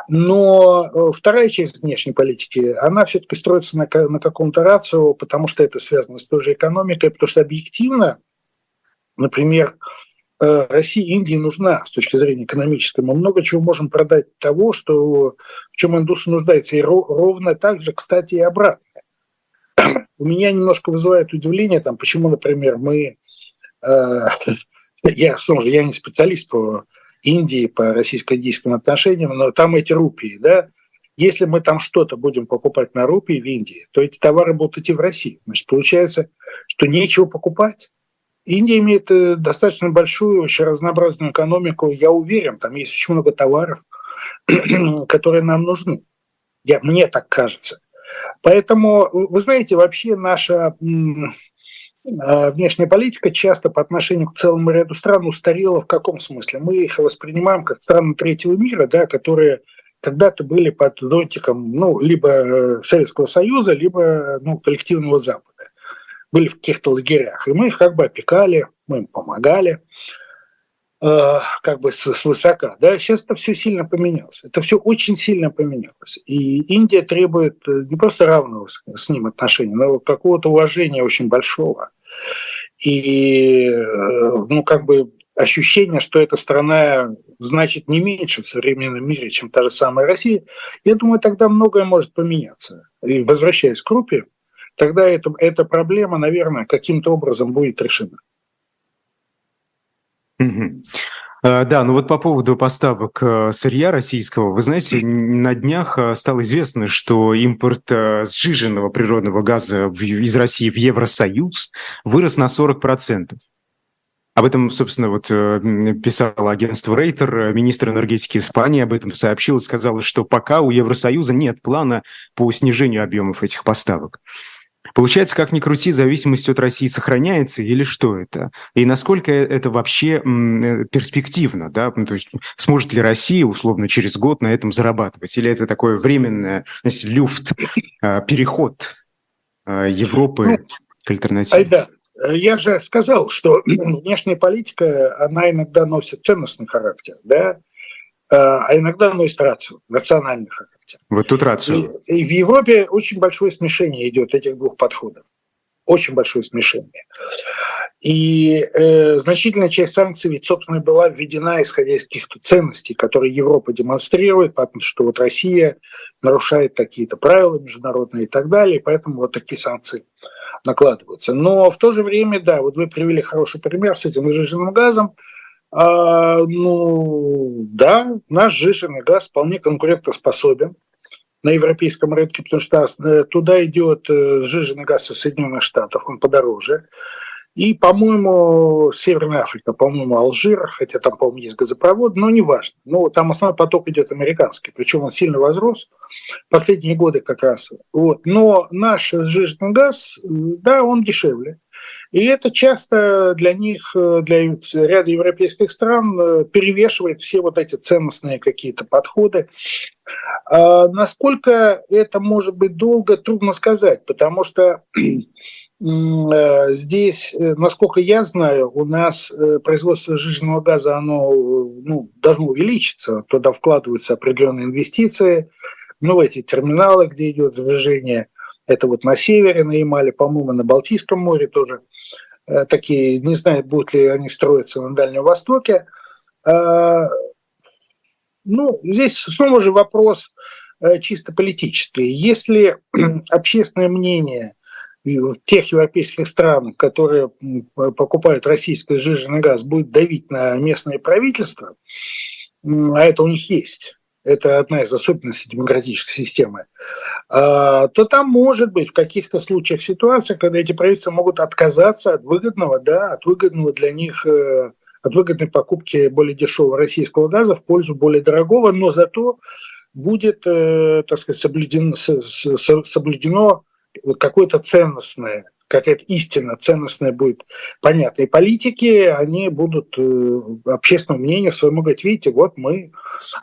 Но э, вторая часть внешней политики, она все-таки строится на, на каком-то рацио, потому что это связано с той же экономикой, потому что объективно, например, э, России Индии нужна с точки зрения экономической. Мы много чего можем продать того, что, в чем индусы нуждаются. И ровно так же, кстати, и обратно. (clears throat) У меня немножко вызывает удивление, там, почему, например, мы э, я, же, я не специалист по Индии, по российско-индийским отношениям, но там эти рупии, да, если мы там что-то будем покупать на рупии в Индии, то эти товары будут идти в Россию. Значит, получается, что нечего покупать. Индия имеет э, достаточно большую, очень разнообразную экономику. Я уверен, там есть очень много товаров, (clears throat) которые нам нужны. Я, мне так кажется. Поэтому, вы знаете, вообще наша внешняя политика часто по отношению к целому ряду стран устарела в каком смысле? Мы их воспринимаем как страны третьего мира, да, которые когда-то были под зонтиком ну, либо э, Советского Союза, либо ну, коллективного Запада. Были в каких-то лагерях. И мы их как бы опекали, мы им помогали э, как бы с, высока. Да? Сейчас это все сильно поменялось. Это все очень сильно поменялось. И Индия требует э, не просто равного с ним отношения, но какого-то уважения очень большого. И, э, ну, как бы ощущение, что эта страна значит не меньше в современном мире, чем та же самая Россия, я думаю, тогда многое может поменяться. И возвращаясь к группе, тогда это, эта проблема, наверное, каким-то образом будет решена. Угу. А, да, ну вот по поводу поставок э, сырья российского, вы знаете, на днях э, стало известно, что импорт э, сжиженного природного газа из России в Евросоюз вырос на 40%. Об этом, собственно, вот писало агентство Рейтер, министр энергетики Испании об этом сообщил и сказал, что пока у Евросоюза нет плана по снижению объемов этих поставок. Получается, как ни крути, зависимость от России сохраняется или что это? И насколько это вообще э, перспективно? Да? Ну, то есть сможет ли Россия, условно, через год на этом зарабатывать? Или это такое временное, знаете, люфт, э, переход э, Европы ну, к альтернативе? Айда, я же сказал, что (clears throat) внешняя политика, она иногда носит ценностный характер, да, а иногда носит рацию, рациональный характер. Вот тут рацию. И, и в Европе очень большое смешение идет этих двух подходов. Очень большое смешение. И э, значительная часть санкций ведь, собственно, была введена, исходя из каких-то ценностей, которые Европа демонстрирует, потому что вот Россия нарушает какие-то правила международные и так далее, и поэтому вот такие санкции накладываются. Но в то же время, да, вот вы привели хороший пример с этим выжженным газом. А, ну, да, наш жиженный газ вполне конкурентоспособен на европейском рынке, потому что э, туда идет э, сжиженный газ из Соединенных Штатов, он подороже. И, по-моему, Северная Африка, по-моему, Алжир, хотя там, по-моему, есть газопровод, но неважно. Ну, там основной поток идет американский, причем он сильно возрос последние годы как раз. Вот. Но наш сжиженный газ, да, он дешевле. И это часто для них, э, для ряда европейских стран э, перевешивает все вот эти ценностные какие-то подходы. А насколько это может быть долго, трудно сказать, потому что (clears throat) э, здесь, насколько я знаю, у нас производство жиженного газа, оно ну, должно увеличиться, туда вкладываются определенные инвестиции, ну, эти терминалы, где идет сжижение – это вот на севере, на Ямале, по-моему, на Балтийском море тоже э, такие, не знаю, будут ли они строиться на Дальнем Востоке. Э, ну, здесь снова же вопрос э, чисто политические. Если (clears throat) общественное мнение тех европейских странах, которые покупают российский сжиженный газ, будет давить на местное правительство, а это у них есть, это одна из особенностей демократической системы, а, то там может быть в каких-то случаях ситуация, когда эти правительства могут отказаться от выгодного, да, от выгодного для них, э, от выгодной покупки более дешевого российского газа в пользу более дорогого, но зато будет, э, так сказать, соблюдено, соблюдено какое-то ценностное какая-то истина ценностная будет понятна. И политики, они будут э, общественное мнение своему говорить, видите, вот мы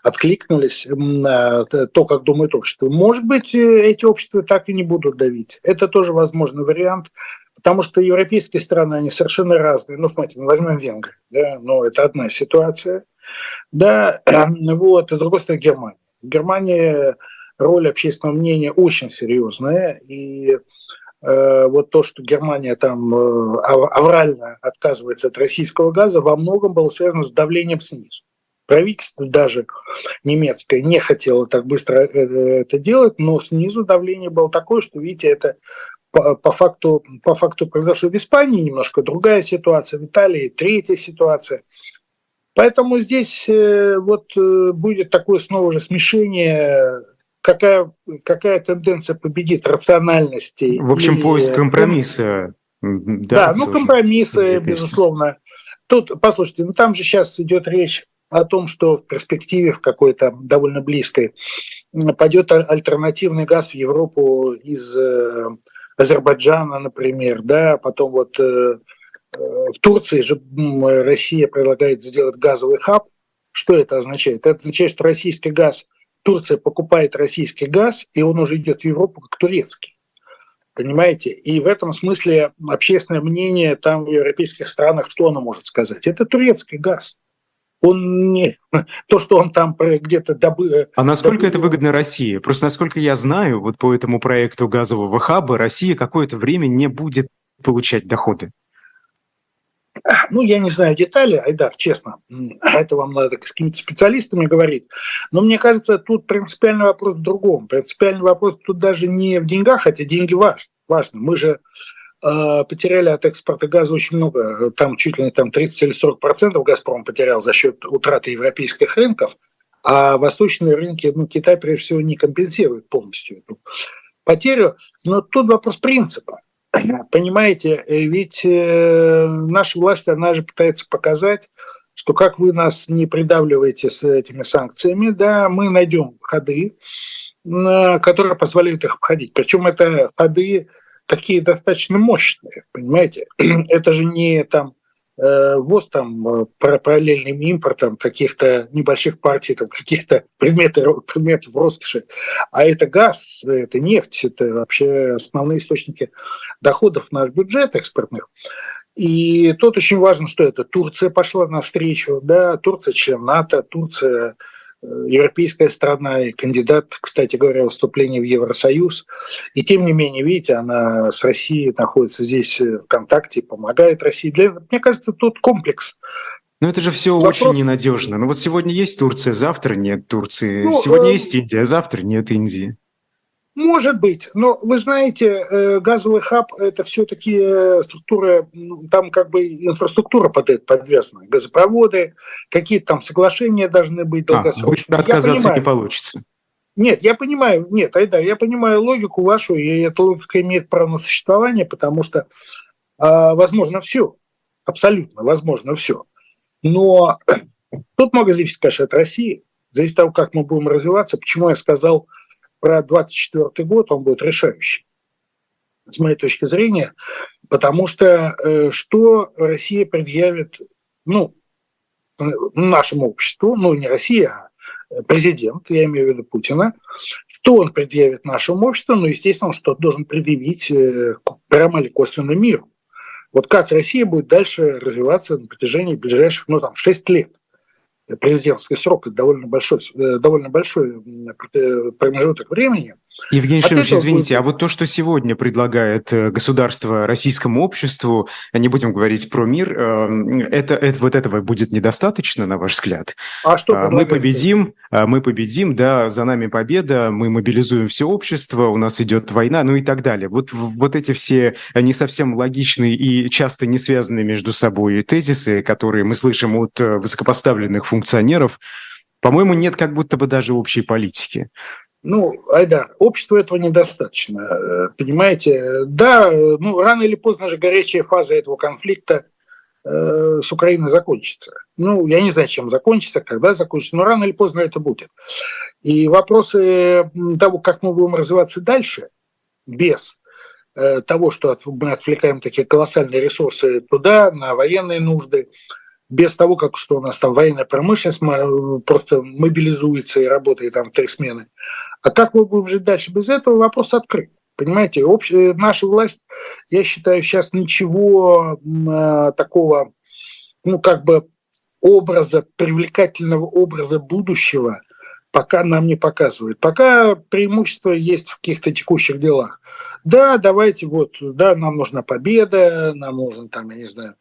откликнулись на то, как думает общество. Может быть, э, эти общества так и не будут давить. Это тоже возможный вариант, потому что европейские страны, они совершенно разные. Ну, смотрите, мы возьмем Венгрию, да, но это одна ситуация. Да, (clears throat) вот, и с другой стороны, Германия. В Германии роль общественного мнения очень серьезная, и вот то, что Германия там э, аврально отказывается от российского газа, во многом было связано с давлением снизу. Правительство даже немецкое не хотело так быстро э, это делать, но снизу давление было такое, что, видите, это по, факту, по факту произошло в Испании, немножко другая ситуация, в Италии третья ситуация. Поэтому здесь вот будет такое снова же смешение какая, какая тенденция победит рациональности. В общем, и, поиск компромисса. Да, да ну компромиссы, безусловно. Тут, послушайте, ну там же сейчас идет речь о том, что в перспективе, в какой-то довольно близкой, пойдет альтернативный газ в Европу из э, Азербайджана, например, да, потом вот э, э, в Турции же Россия предлагает сделать газовый хаб. Что это означает? Это означает, что российский газ Турция покупает российский газ, и он уже идет в Европу как турецкий. Понимаете? И в этом смысле общественное мнение там в европейских странах, что оно может сказать? Это турецкий газ. Он не (laughs) то, что он там где-то добыл. А насколько добыл... это выгодно России? Просто насколько я знаю, вот по этому проекту газового хаба Россия какое-то время не будет получать доходы. (clears throat) Ну, я не знаю детали, Айдар, честно, это вам надо с какими-то специалистами говорить. Но мне кажется, тут принципиальный вопрос в другом. Принципиальный вопрос тут даже не в деньгах, хотя деньги важны. важны. Мы же э, потеряли от экспорта газа очень много, там чуть ли не там 30 или 40 процентов «Газпром» потерял за счет утраты европейских рынков, а восточные рынки, ну, Китай, прежде всего, не компенсирует полностью эту потерю. Но тут вопрос принципа. (clears throat) Понимаете, э, ведь э, наша власть, она же пытается показать, что как вы нас не придавливаете с этими санкциями, да, мы найдем ходы, которые позволяют их обходить. Причем это ходы такие достаточно мощные, понимаете? (clears throat) Это же не там Э, ввоз там э, параллельным импортом каких-то небольших партий, там, каких-то предметов, предметов роскоши. А это газ, это нефть, это вообще основные источники доходов в наш бюджет экспортных. И тут очень важно, что это Турция пошла навстречу, да, Турция член НАТО, Турция европейская страна и кандидат, кстати говоря, выступления в Евросоюз. И тем не менее, видите, она с Россией находится здесь в контакте, помогает России. Для, мне кажется, тут комплекс но это же все Вопрос... очень ненадежно. Ну вот сегодня есть Турция, завтра нет Турции. Ну, сегодня э... есть Индия, завтра нет Индии. Может быть, но вы знаете, э, газовый хаб – это все-таки э, структура, ну, там как бы инфраструктура под это подвязана, газопроводы, какие-то там соглашения должны быть долгосрочные. А, быстро отказаться не получится. Нет, я понимаю, нет, Айдар, я понимаю логику вашу, и эта логика имеет право на существование, потому что а, возможно все, абсолютно возможно все. Но (clears throat) тут много зависит, конечно, от России, зависит от того, как мы будем развиваться. Почему я сказал, про 24 год он будет решающий, с моей точки зрения, потому что э, что Россия предъявит, ну, нашему обществу, ну, не Россия, а президент, я имею в виду Путина, что он предъявит нашему обществу, ну, естественно, что должен предъявить э, прямо или косвенно миру. Вот как Россия будет дальше развиваться на протяжении ближайших, ну, там, 6 лет. Президентский срок, это довольно большой, э, довольно большой промежуток времени. Евгений Шимович, извините, будет... а вот то, что сегодня предлагает э, государство российскому обществу, не будем говорить про мир, э, это, это вот этого будет недостаточно, на ваш взгляд? А что а, Мы победим, а, мы победим, да, за нами победа, мы мобилизуем все общество, у нас идет война, ну и так далее. Вот, вот эти все не совсем логичные и часто не связанные между собой тезисы, которые мы слышим от высокопоставленных функционеров, по-моему, нет как будто бы даже общей политики. Ну, Айдар, обществу этого недостаточно, э, понимаете? Да, ну, рано или поздно же горячая фаза этого конфликта э, с Украиной закончится. Ну, я не знаю, чем закончится, когда закончится, но рано или поздно это будет. И вопросы того, как мы будем развиваться дальше, без э, того, что мы отвлекаем такие колоссальные ресурсы туда, на военные нужды, без того, как что у нас там военная промышленность просто мобилизуется и работает там в три смены. А как мы будем жить дальше без этого, вопрос открыт. Понимаете, общ... наша власть, я считаю, сейчас ничего э, такого, ну, как бы образа, привлекательного образа будущего пока нам не показывает. Пока преимущество есть в каких-то текущих делах. Да, давайте вот, да, нам нужна победа, нам нужен там, я не знаю,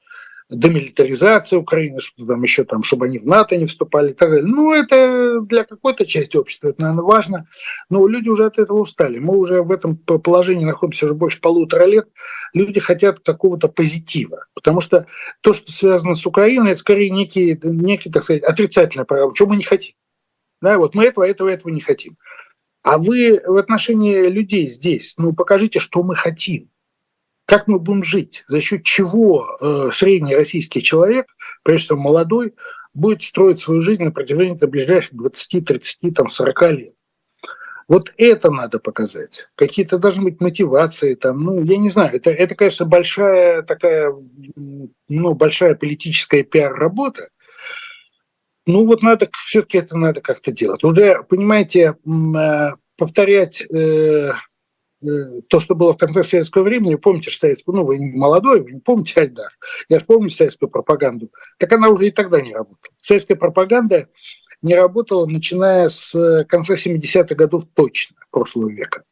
демилитаризация Украины, что там еще там, чтобы они в НАТО не вступали и так далее. Ну, это для какой-то части общества, это, наверное, важно, но люди уже от этого устали. Мы уже в этом положении находимся уже больше полутора лет. Люди хотят какого-то позитива, потому что то, что связано с Украиной, это скорее некий, некий так сказать, отрицательный программ, чего мы не хотим. Да, вот мы этого, этого, этого не хотим. А вы в отношении людей здесь, ну, покажите, что мы хотим. Как мы будем жить? За счет чего э, средний российский человек, прежде всего молодой, будет строить свою жизнь на протяжении там, ближайших 20, 30, там, 40 лет? Вот это надо показать. Какие-то должны быть мотивации, там, ну, я не знаю, это, это конечно, большая такая, ну, большая политическая пиар-работа. Ну, вот надо, все-таки это надо как-то делать. Уже, понимаете, э, повторять Э, то, что было в конце советского времени, помните же советскую, ну, вы молодой, вы не помните Альдар, я же помню советскую пропаганду, так она уже и тогда не работала. Советская пропаганда не работала, начиная с э, конца 70-х годов точно, прошлого века.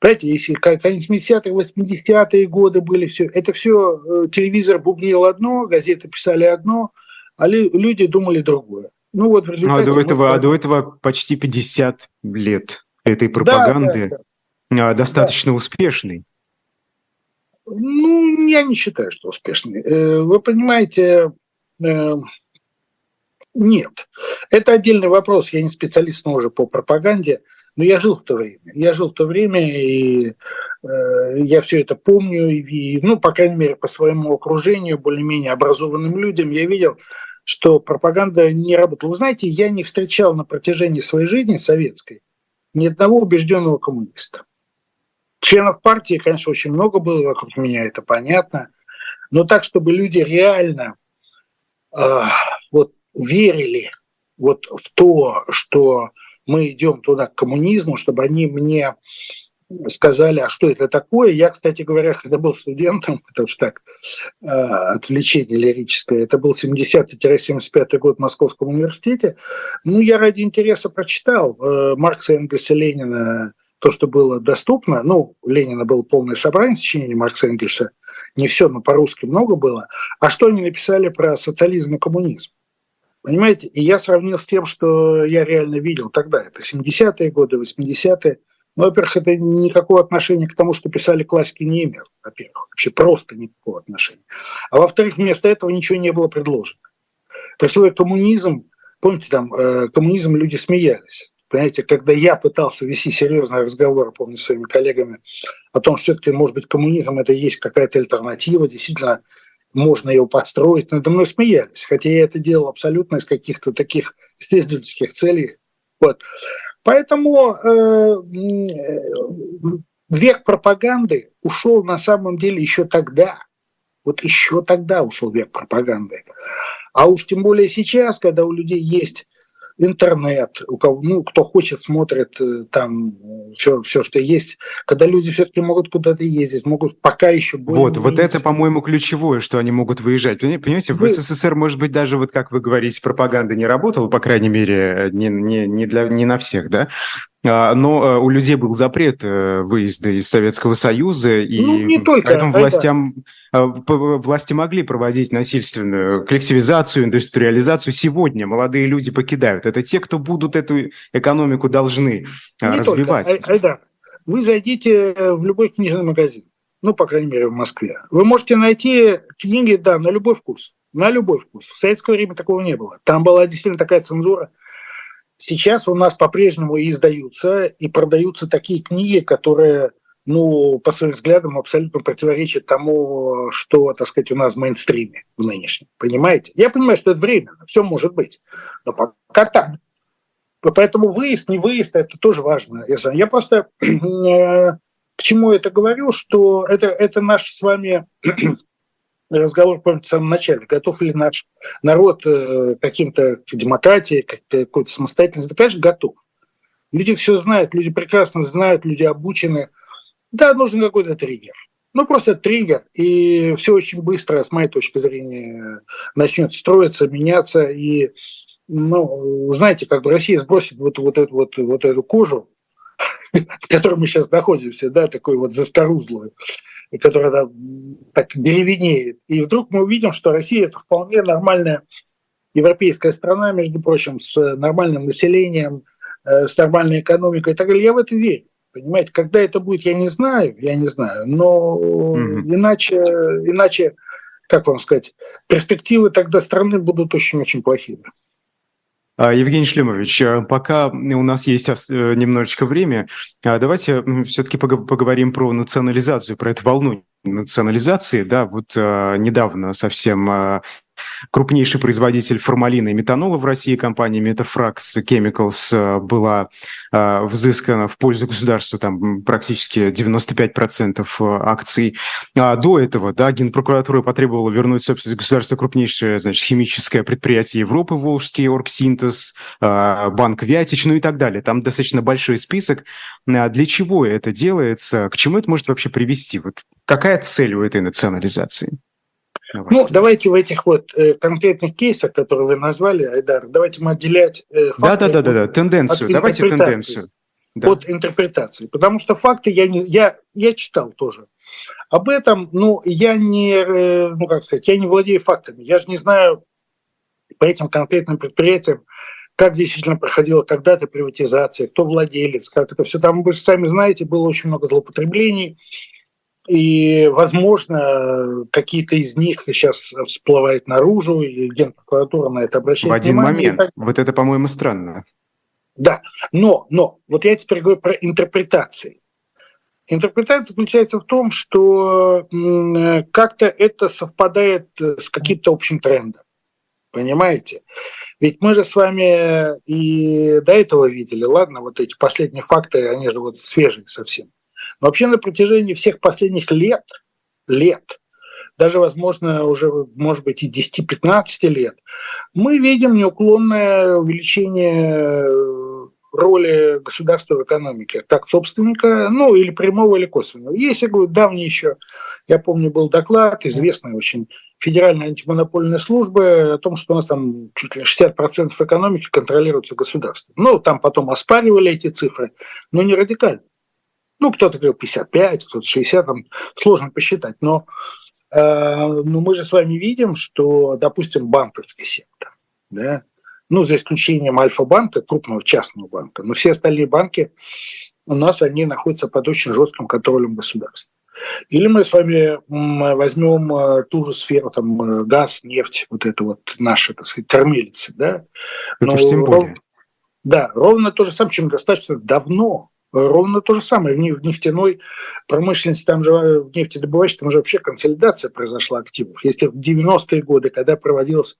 Понимаете, если конец 70-х, 80-е годы были, все, это все, э, телевизор бубнил одно, газеты писали одно, а люди думали другое. Ну вот в результате... Ну, а до этого, а до этого почти 50 лет этой пропаганды. Да, да, да. А, достаточно да. успешный. Ну, я не считаю, что успешный. Э, вы понимаете, э, нет. Это отдельный вопрос. Я не специалист, но уже по пропаганде. Но я жил в то время. Я жил в то время, и э, я все это помню. И, ну, по крайней мере, по своему окружению, более-менее образованным людям, я видел, что пропаганда не работала. Вы знаете, я не встречал на протяжении своей жизни советской ни одного убежденного коммуниста. Членов партии, конечно, очень много было вокруг меня, это понятно. Но так, чтобы люди реально э, вот верили вот в то, что мы идем туда к коммунизму, чтобы они мне сказали, а что это такое. Я, кстати говоря, когда был студентом, (laughs) это уж так, э, отвлечение лирическое, это был 70-75 год в Московском университете, ну, я ради интереса прочитал э, Маркса, Энгельса, Ленина, то, что было доступно, ну, у Ленина было полное собрание сочинений Маркса Энгельса, не все, но по-русски много было, а что они написали про социализм и коммунизм. Понимаете? И я сравнил с тем, что я реально видел тогда. Это 70-е годы, 80-е. Ну, во-первых, это никакого отношения к тому, что писали классики, не имел. Во-первых, вообще просто никакого отношения. А во-вторых, вместо этого ничего не было предложено. При слове коммунизм, помните, там э, коммунизм люди смеялись. Понимаете, когда я пытался вести серьезный разговор, помню, с своими коллегами о том, что все-таки, может быть, коммунизм – это есть какая-то альтернатива, действительно, можно его подстроить, надо мной смеялись, хотя я это делал абсолютно из каких-то таких исследовательских целей. Вот. Поэтому э, век пропаганды ушел на самом деле еще тогда. Вот еще тогда ушел век пропаганды. А уж тем более сейчас, когда у людей есть интернет, у кого, ну, кто хочет, смотрит э, там все, все, что есть. Когда люди все-таки могут куда-то ездить, могут пока еще более Вот, вот это, по-моему, ключевое, что они могут выезжать. Понимаете, вы... в СССР, может быть, даже вот как вы говорите, пропаганда не работала, по крайней мере, не, не, не, для, не на всех, да? А, но э, у людей был запрет э, выезда из Советского Союза, и ну, не только, поэтому властям, да. власти могли проводить насильственную коллективизацию, индустриализацию. Сегодня молодые люди покидают. Это те, кто будут эту экономику должны не развивать. Только. Айдар, вы зайдите в любой книжный магазин, ну, по крайней мере, в Москве. Вы можете найти книги, да, на любой вкус. На любой вкус. В советское время такого не было. Там была действительно такая цензура – Сейчас у нас по-прежнему издаются и продаются такие книги, которые, ну, по своим взглядам, абсолютно противоречат тому, что, так сказать, у нас в мейнстриме в нынешнем. Понимаете? Я понимаю, что это временно, все может быть. Но пока так. Поэтому выезд, не выезд, это тоже важно. Я просто (clears throat) э, к чему это говорю, что это, это наш с вами разговор, помните, в самом начале, готов ли наш народ э, каким-то к демократии, какой-то самостоятельности, да, конечно, готов. Люди все знают, люди прекрасно знают, люди обучены. Да, нужен какой-то триггер. Ну, просто триггер, и все очень быстро, с моей точки зрения, начнет строиться, меняться. И, ну, знаете, как бы Россия сбросит вот, вот, эту, вот, вот эту кожу, (laughs) в которой мы сейчас находимся, да, такой вот заскорузлую, и которая да, так деревенеет. И вдруг мы увидим, что Россия это вполне нормальная европейская страна, между прочим, с нормальным населением, э, с нормальной экономикой и так далее. Я в это верю. Понимаете, когда это будет, я не знаю, я не знаю, но mm-hmm. иначе, иначе, как вам сказать, перспективы тогда страны будут очень-очень плохими. А, Евгений Шлемович, э, пока у нас есть э, немножечко времени, а, давайте все-таки поговорим про национализацию, про эту волну национализации. Да, вот а, недавно совсем Крупнейший производитель формалина и метанола в России, компания Metafrax Chemicals, э, была э, взыскана в пользу государства там практически 95% э, акций. А до этого, да, Генпрокуратура потребовала вернуть собственность государства крупнейшее, значит, химическое предприятие Европы, Волжский Оргсинтез, Банк Вятич, ну и так далее. Там достаточно большой список. Для чего это делается? К чему это может вообще привести? Вот какая цель у этой национализации? Ну, давайте в этих вот э, конкретных кейсах, которые вы назвали, Айдар, давайте мы отделять э, факты да, да, да, да, да, тенденцию, давайте тенденцию. Да. От интерпретации. Потому что факты я, не, я, я читал тоже. Об этом, ну, я не, э, ну, как сказать, я не владею фактами. Я же не знаю по этим конкретным предприятиям, как действительно проходила когда-то приватизация, кто владелец, как это все. Там, вы же сами знаете, было очень много злоупотреблений и, возможно, какие-то из них сейчас всплывают наружу, и Генпрокуратура на это обращает В один внимание. момент. Вот это, по-моему, странно. Да, но, но, вот я теперь говорю про интерпретации. Интерпретация заключается в том, что как-то это совпадает с каким-то общим трендом. Понимаете? Ведь мы же с вами и до этого видели, ладно, вот эти последние факты, они же вот свежие совсем. Вообще на протяжении всех последних лет, лет, даже, возможно, уже, может быть, и 10-15 лет, мы видим неуклонное увеличение роли государства в экономике, как собственника, ну, или прямого, или косвенного. Есть, я говорю, давний еще, я помню, был доклад, известный очень, Федеральной антимонопольной службы о том, что у нас там чуть ли 60% экономики контролируется государством. Ну, там потом оспаривали эти цифры, но не радикально. Ну, кто-то говорил 55, кто-то 60, там сложно посчитать, но, э, но ну, мы же с вами видим, что, допустим, банковский сектор, да, ну, за исключением Альфа-банка, крупного частного банка, но все остальные банки у нас, они находятся под очень жестким контролем государства. Или мы с вами возьмем э, ту же сферу, там, э, газ, нефть, вот это вот наши, так сказать, кормилицы, да? Ну, это тем более. Да, ровно то же самое, чем достаточно давно Ровно то же самое в нефтяной промышленности, там же э, в нефтедобывающей, там же вообще консолидация произошла активов. Если в 90-е годы, когда проводилась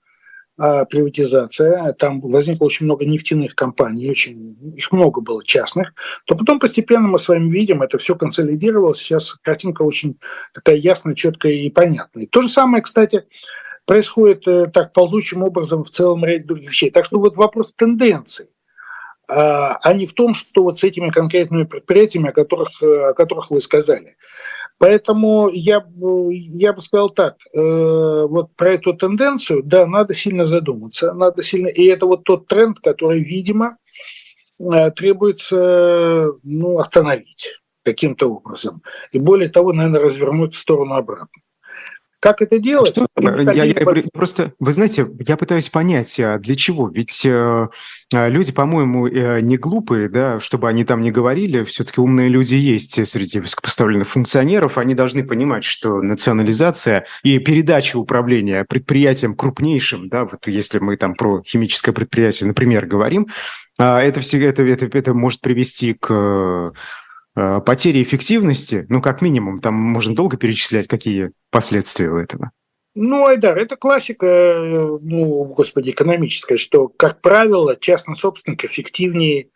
а, приватизация, там возникло очень много нефтяных компаний, очень, их много было частных, то потом постепенно мы с вами видим, это все консолидировалось, сейчас картинка очень такая ясная, четкая и понятная. То же самое, кстати, происходит э, так ползучим образом в целом ряде других вещей. Так что вот вопрос тенденций, а, а не в том, что вот с этими конкретными предприятиями, о которых, э, о которых вы сказали. Поэтому я, я бы сказал так, э, вот про эту тенденцию, да, надо сильно задуматься, надо сильно, и это вот тот тренд, который, видимо, э, требуется ну, остановить каким-то образом. И более того, наверное, развернуть в сторону обратно. Как это делать? Что? Я, я, я, просто, вы знаете, я пытаюсь понять, а для чего? Ведь э, а, люди, по-моему, э, не глупые, да, чтобы они там не говорили, все-таки умные люди есть среди высокопоставленных функционеров, они должны понимать, что национализация и передача управления предприятием крупнейшим, да, вот если мы там про химическое предприятие, например, говорим, э, это, все, это, это, это может привести к потери эффективности, ну, как минимум, там можно долго перечислять, какие последствия у этого. Ну, Айдар, это классика, э, ну, господи, экономическая, что, как правило, частный собственник эффективнее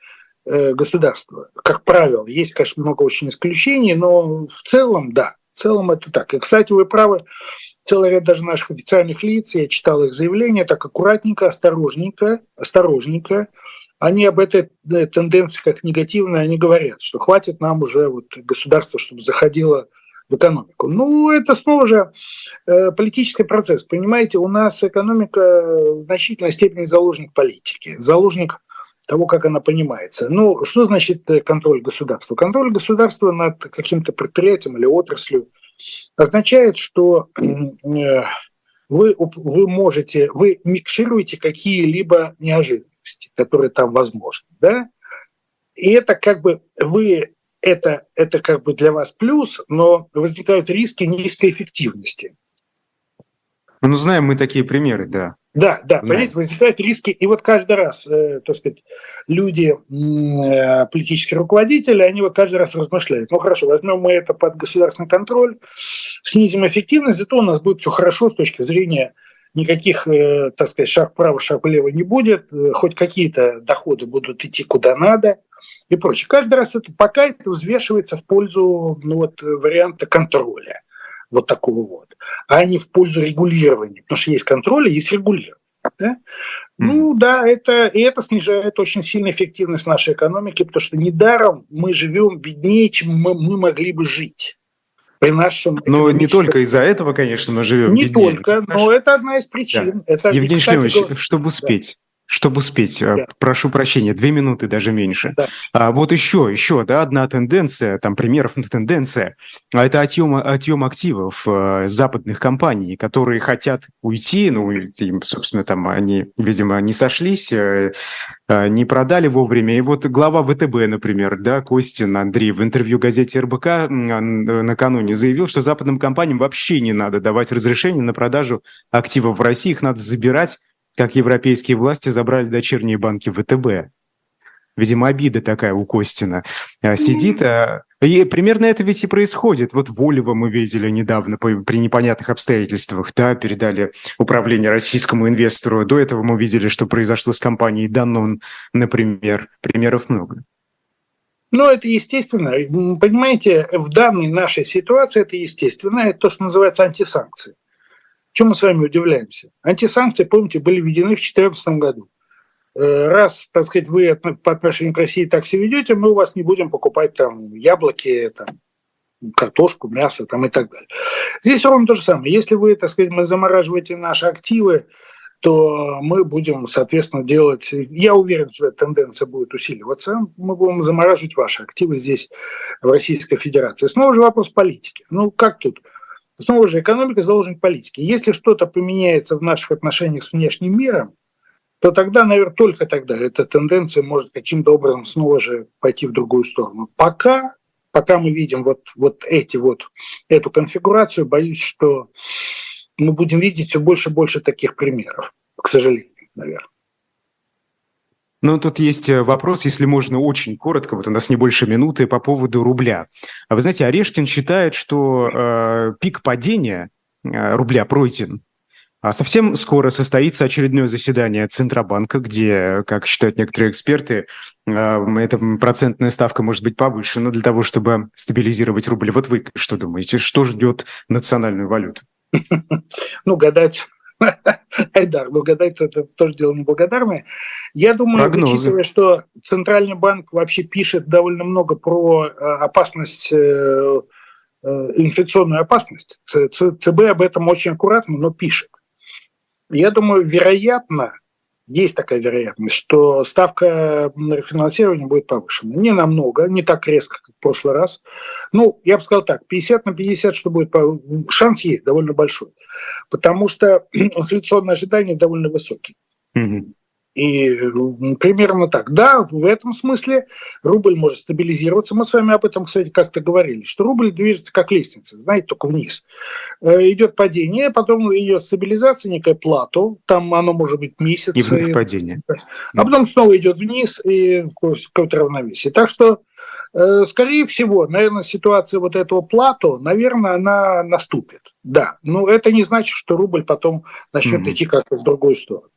э, государства. Как правило, есть, конечно, много очень исключений, но в целом, да, в целом это так. И, кстати, вы правы, целый ряд даже наших официальных лиц, я читал их заявления, так аккуратненько, осторожненько, осторожненько, они об этой тенденции как негативной, они говорят, что хватит нам уже вот государства, чтобы заходило в экономику. Ну, это снова же э, политический процесс. Понимаете, у нас экономика в значительной степени заложник политики, заложник того, как она понимается. Ну, что значит э, контроль государства? Контроль государства над каким-то предприятием или отраслью означает, что э, вы, вы можете, вы микшируете какие-либо неожиданности возможности, которые там возможны, да, и это как бы вы это, это как бы для вас плюс, но возникают риски низкой эффективности. Ну, знаем мы такие примеры, да. Да, да, Знаем. понимаете, возникают риски. И вот каждый раз, э, так сказать, люди, э, политические руководители, они вот каждый раз размышляют. Ну, хорошо, возьмем мы это под государственный контроль, снизим эффективность, зато у нас будет все хорошо с точки зрения никаких, э, так сказать, шаг вправо, шаг влево не будет, э, хоть какие-то доходы будут идти куда надо и прочее. Каждый раз это пока это взвешивается в пользу ну, вот, варианта контроля вот такого вот, а не в пользу регулирования, потому что есть контроль, и есть регулирование. Да? Mm. Ну да, это, и это снижает очень сильно эффективность нашей экономики, потому что недаром мы живем беднее, чем мы, мы могли бы жить при нашем... Но не только из-за этого, конечно, мы живем. Не беднее. только, но это одна из причин. Да. Это, Евгений Шлемович, чтобы успеть, чтобы успеть, э, да. прошу прощения, две минуты, даже меньше. Да. А, вот еще, еще, да, одна тенденция, там примеров (laughs) ну, тенденция, а это отъем, отъем активов э, западных компаний, которые хотят уйти, ну, им, собственно, там они, видимо, не сошлись, э, э, не продали вовремя. И вот глава ВТБ, например, да, Костин Андрей в интервью газете РБК накануне заявил, что западным компаниям вообще не надо давать разрешение на продажу активов в России, их надо забирать как европейские власти забрали дочерние банки ВТБ. Видимо, обида такая у Костина. А, сидит, а... и примерно это ведь и происходит. Вот Волева мы видели недавно при непонятных обстоятельствах, да, передали управление российскому инвестору. До этого мы видели, что произошло с компанией Данон, например. Примеров много. Ну, это естественно. Понимаете, в данной нашей ситуации это естественно. Это то, что называется антисанкции. Чем мы с вами удивляемся? Антисанкции, помните, были введены в 2014 году. Э, раз, так сказать, вы по отношению к России так себя ведете, мы у вас не будем покупать там яблоки, там, картошку, мясо там, и так далее. Здесь ровно то же самое. Если вы, так сказать, мы замораживаете наши активы, то мы будем, соответственно, делать... Я уверен, что эта тенденция будет усиливаться. Мы будем замораживать ваши активы здесь, в Российской Федерации. Снова же вопрос политики. Ну, как тут? Снова же, экономика заложник политики. Если что-то поменяется в наших отношениях с внешним миром, то тогда, наверное, только тогда эта тенденция может каким-то образом снова же пойти в другую сторону. Пока, пока мы видим вот, вот, эти вот эту конфигурацию, боюсь, что мы будем видеть все больше и больше таких примеров, к сожалению, наверное. Ну, тут есть э, вопрос, если можно очень коротко, вот у нас не больше минуты, по поводу рубля. А вы знаете, Орешкин считает, что э, пик падения э, рубля пройден. А совсем скоро состоится очередное заседание Центробанка, где, как считают некоторые эксперты, э, эта процентная ставка может быть повышена для того, чтобы стабилизировать рубль. Вот вы что думаете, что ждет национальную валюту? (laughs) Ну, гадать (laughs) Айдар, гадать это тоже дело неблагодарное. Я думаю, Прогнозы. учитывая, что Центральный банк вообще пишет довольно много про э, опасность э, э, инфляционную опасность. ЦБ об этом очень аккуратно, но пишет. Я думаю, вероятно, есть такая вероятность, что ставка рефинансирования будет повышена. Не намного, не так резко, как в прошлый раз. Ну, я бы сказал так, 50 на 50, что будет, шанс есть довольно большой. Потому что (clears throat) инфляционные ожидания довольно высокие. Mm-hmm. И примерно так. Да, в этом смысле рубль может стабилизироваться. Мы с вами об этом, кстати, как-то говорили, что рубль движется как лестница, знаете, только вниз. Э, идет падение, потом идет стабилизация, некое плату, там оно может быть месяц. И вновь падение. А потом снова идет вниз и какое-то равновесие. Так что, э, скорее всего, наверное, ситуация вот этого плату, наверное, она наступит. Да, но это не значит, что рубль потом начнет mm-hmm. идти как-то в другую сторону.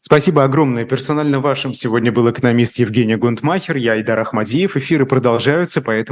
Спасибо огромное. Персонально вашим сегодня был экономист Евгений Гунтмахер, я Идар Ахмадиев. Эфиры продолжаются, поэтому